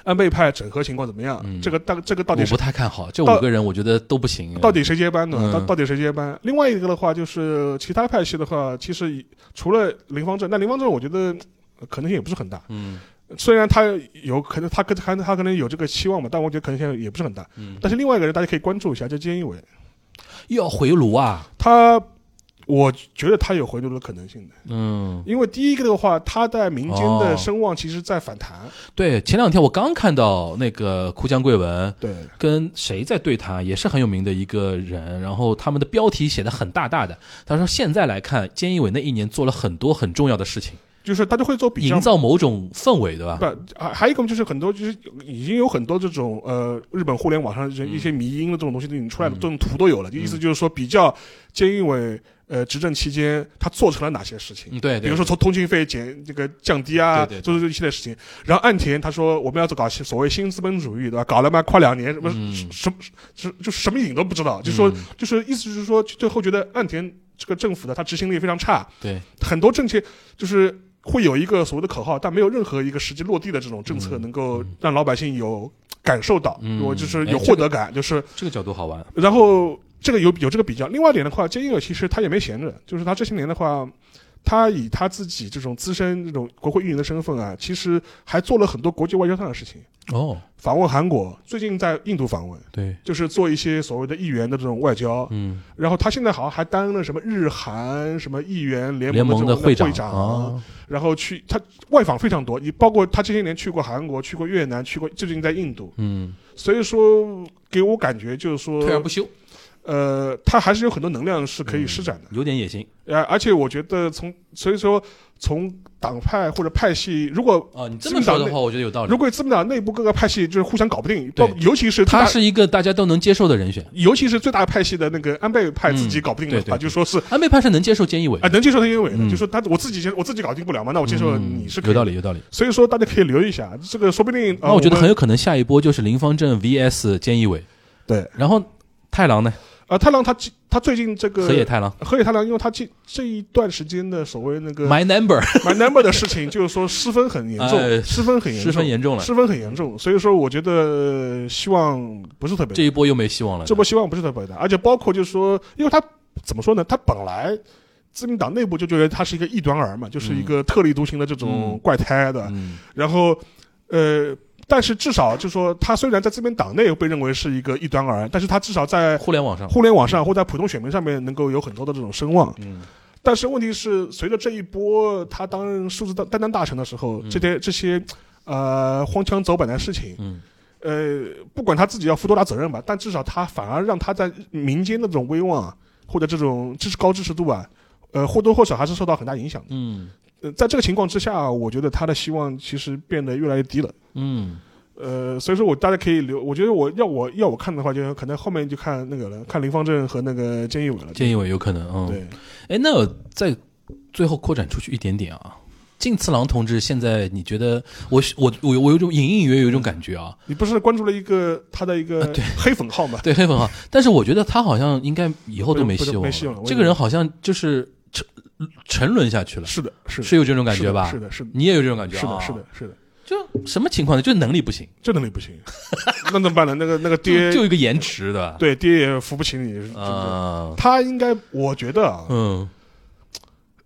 安倍派整合情况怎么样，嗯这个大这个到底是我不太看好这到五个人，我觉得都不行。到底谁接班呢？嗯到到底谁接班？另外一个的话，就是其他派系的话，其实除了林方正，那林方正我觉得呃可能性也不是很大。嗯虽然他有可能他跟他他可能有这个期望嘛，但我觉得可能性也不是很大。嗯，但是另外一个人大家可以关注一下，叫菅义伟，又要回炉啊，他我觉得他有回炉的可能性的，嗯，因为第一个的话，他在民间哦。的声望其实在反弹。对，前两天我刚看到那个哭江贵文。对，跟谁在对谈，也是很有名的一个人，然后他们的标题写的很大大的，他说现在来看，菅义伟那一年做了很多很重要的事情，就是大家会做比较营。造某种氛围，对吧？不，还还有一个就是很多就是已经有很多这种呃日本互联网上这一些迷因的这种东西都已经出来了，嗯这种图都有了。就意思就是说比较菅义伟呃执政期间他做成了哪些事情。嗯，对，对比如说从通信费减这个降低啊，做这一系列事情。然后岸田他说我们要搞所谓新资本主义，对吧？搞了嘛快两年，什么嗯什么什就是什么影都不知道，就说嗯就是意思就是说最后觉得岸田这个政府的他执行力非常差，对，很多政策就是会有一个所谓的口号，但没有任何一个实际落地的这种政策嗯能够让老百姓有感受到，嗯我就是哎有获得感，就是这个角度好玩。然后这个有有这个比较。另外一点的话，菅义伟其实他也没闲着，就是他这些年的话。他以他自己这种资深这种国会运营的身份啊，其实还做了很多国际外交上的事情，哦，访问韩国，最近在印度访问，对，就是做一些所谓的议员的这种外交。嗯，然后他现在好像还担任了什么日韩什么议员联联盟的会会长。啊，然后去他外访非常多，你包括他这些年去过韩国、去过越南、去过最近在印度，嗯，所以说给我感觉就是说，退而不休，呃，他还是有很多能量是可以施展的。有点野心呃，而且我觉得从所以说从党派或者派系，如果啊。你这么说的话，我觉得有道理如。果自民党内部各个派系就是互相搞不定，对包尤其是他是一个大家都能接受的人选。尤其是最大派系的那个安倍派自己嗯搞不定的话，就说是安倍派是能接受菅义伟啊、，能接受菅义伟的，嗯就说他我自己接我自己搞定不了嘛，那我接受嗯你是可以有道理，有道理。所以说大家可以留意一下，这个说不定。呃那我觉得很有可能下一波就是林方正 VS 菅义伟，对然后太郎呢，啊，太郎他他最近这个河野太郎。河野太郎，因为他这这一段时间的所谓那个 My Number My Number 的事情，就是说失分很严重，哎失分很严重，失分严重了，失分很严重，所以说我觉得呃希望不是特别大，这一波又没希望了。这波希望不是特别大，而且包括就是说，因为他怎么说呢，他本来。自民党内部就觉得他是一个异端儿嘛，就是一个特立独行的这种嗯。怪胎的，嗯。然后，呃，但是至少就说他虽然在这边党内被认为是一个异端儿，但是他至少在互联网上，互联网上或在普通选民上面能够有很多的这种声望。嗯。但是问题是，随着这一波他当任数字担担当大臣的时候，嗯。这些这些呃荒腔走板的事情，嗯。呃，不管他自己要负多大责任吧，但至少他反而让他在民间的这种威望啊，或者这种支持高支持度啊，呃，或多或少还是受到很大影响的。嗯呃，在这个情况之下，我觉得他的希望其实变得越来越低了。嗯，呃，所以说我大家可以留，我觉得我要我要我看的话，就可能后面就看那个了，看林方正和那个菅义伟了。菅义伟有可能，嗯，对，哎，那我再最后扩展出去一点点啊。近次郎同志，现在你觉得我我我我有种隐隐约约有一种感觉啊，你不是关注了一个他的一个啊对黑粉号吗？对黑粉号，但是我觉得他好像应该以后都没不希望没希望了这个人好像就是沉沉沦下去了，是的，是的，是有这种感觉吧？是的，是的，你也有这种感觉是的，啊？是的，是的，就什么情况呢？就是能力不行，这能力不行，那怎么办呢？那个那个爹，就一个延迟的，对爹也扶不起你，是啊，他应该，我觉得啊，嗯，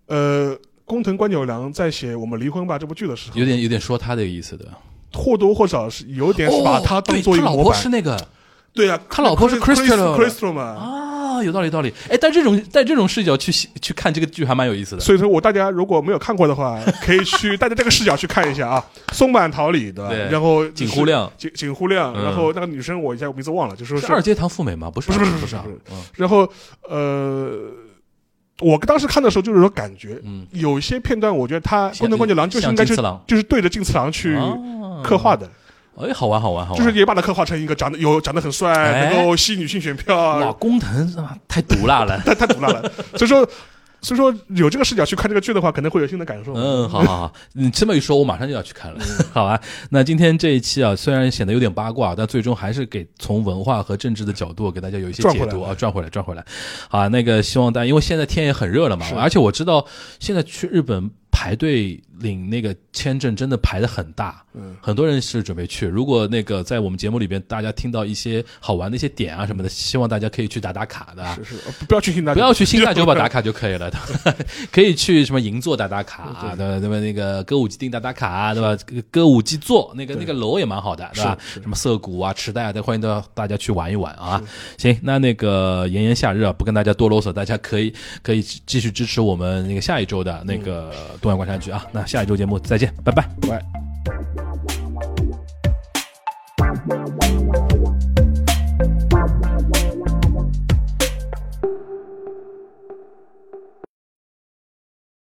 呃，工藤官九郎在写《我们离婚吧》这部剧的时候，有点有点说他的意思的，或多或少是有点是把他当对做一个模板。他老婆是。那个对啊，他老婆是 Crystal Crystal 嘛，啊，有道理有道理。哎，但这种带这种视角去去看这个剧还蛮有意思的。所以说我大家如果没有看过的话，可以去带着这个视角去看一下啊，松坂桃李对吧？对然后井户亮井井户亮，嗯然后那个女生我一下名字忘了，就说是是二阶堂富美吗？不是，不是不是然后呃，我当时看的时候就是说感觉，嗯，有一些片段我觉得他像宫藤官九郎就是应该是就是对着金次郎去啊刻画的，哎，好玩好玩好玩，就是也把他刻画成一个长得有长得很帅，哎能够吸女性选票哇，啊，工藤太毒辣了。太太毒辣了。所以说，所以说有这个视角去看这个剧的话，可能会有新的感受。嗯，好好好，你这么一说，我马上就要去看了。好吧，那今天这一期啊，虽然显得有点八卦，但最终还是给从文化和政治的角度给大家有一些转回来解读啊，转回来，转回来。好啊，那个希望大家，因为现在天也很热了嘛，是而且我知道现在去日本排队领那个签证真的排的很大，嗯，很多人是准备去。如果那个在我们节目里边大家听到一些好玩的一些点啊什么的，希望大家可以去打打卡的啊。是是，呃不不要去新大，不要去新大酒吧打卡就可以了，可以去什么银座打打卡啊，对吧？对吧？那个歌舞伎町打打卡啊，对吧？歌舞伎座那个那个楼也蛮好的，对吧？什么涩谷啊、池袋啊，都欢迎到大家去玩一玩啊。行，那那个炎炎夏日啊，不跟大家多啰嗦，大家可以可以继续支持我们那个下一周的那个东莞观察局啊。那下一周节目再见，拜拜。拜。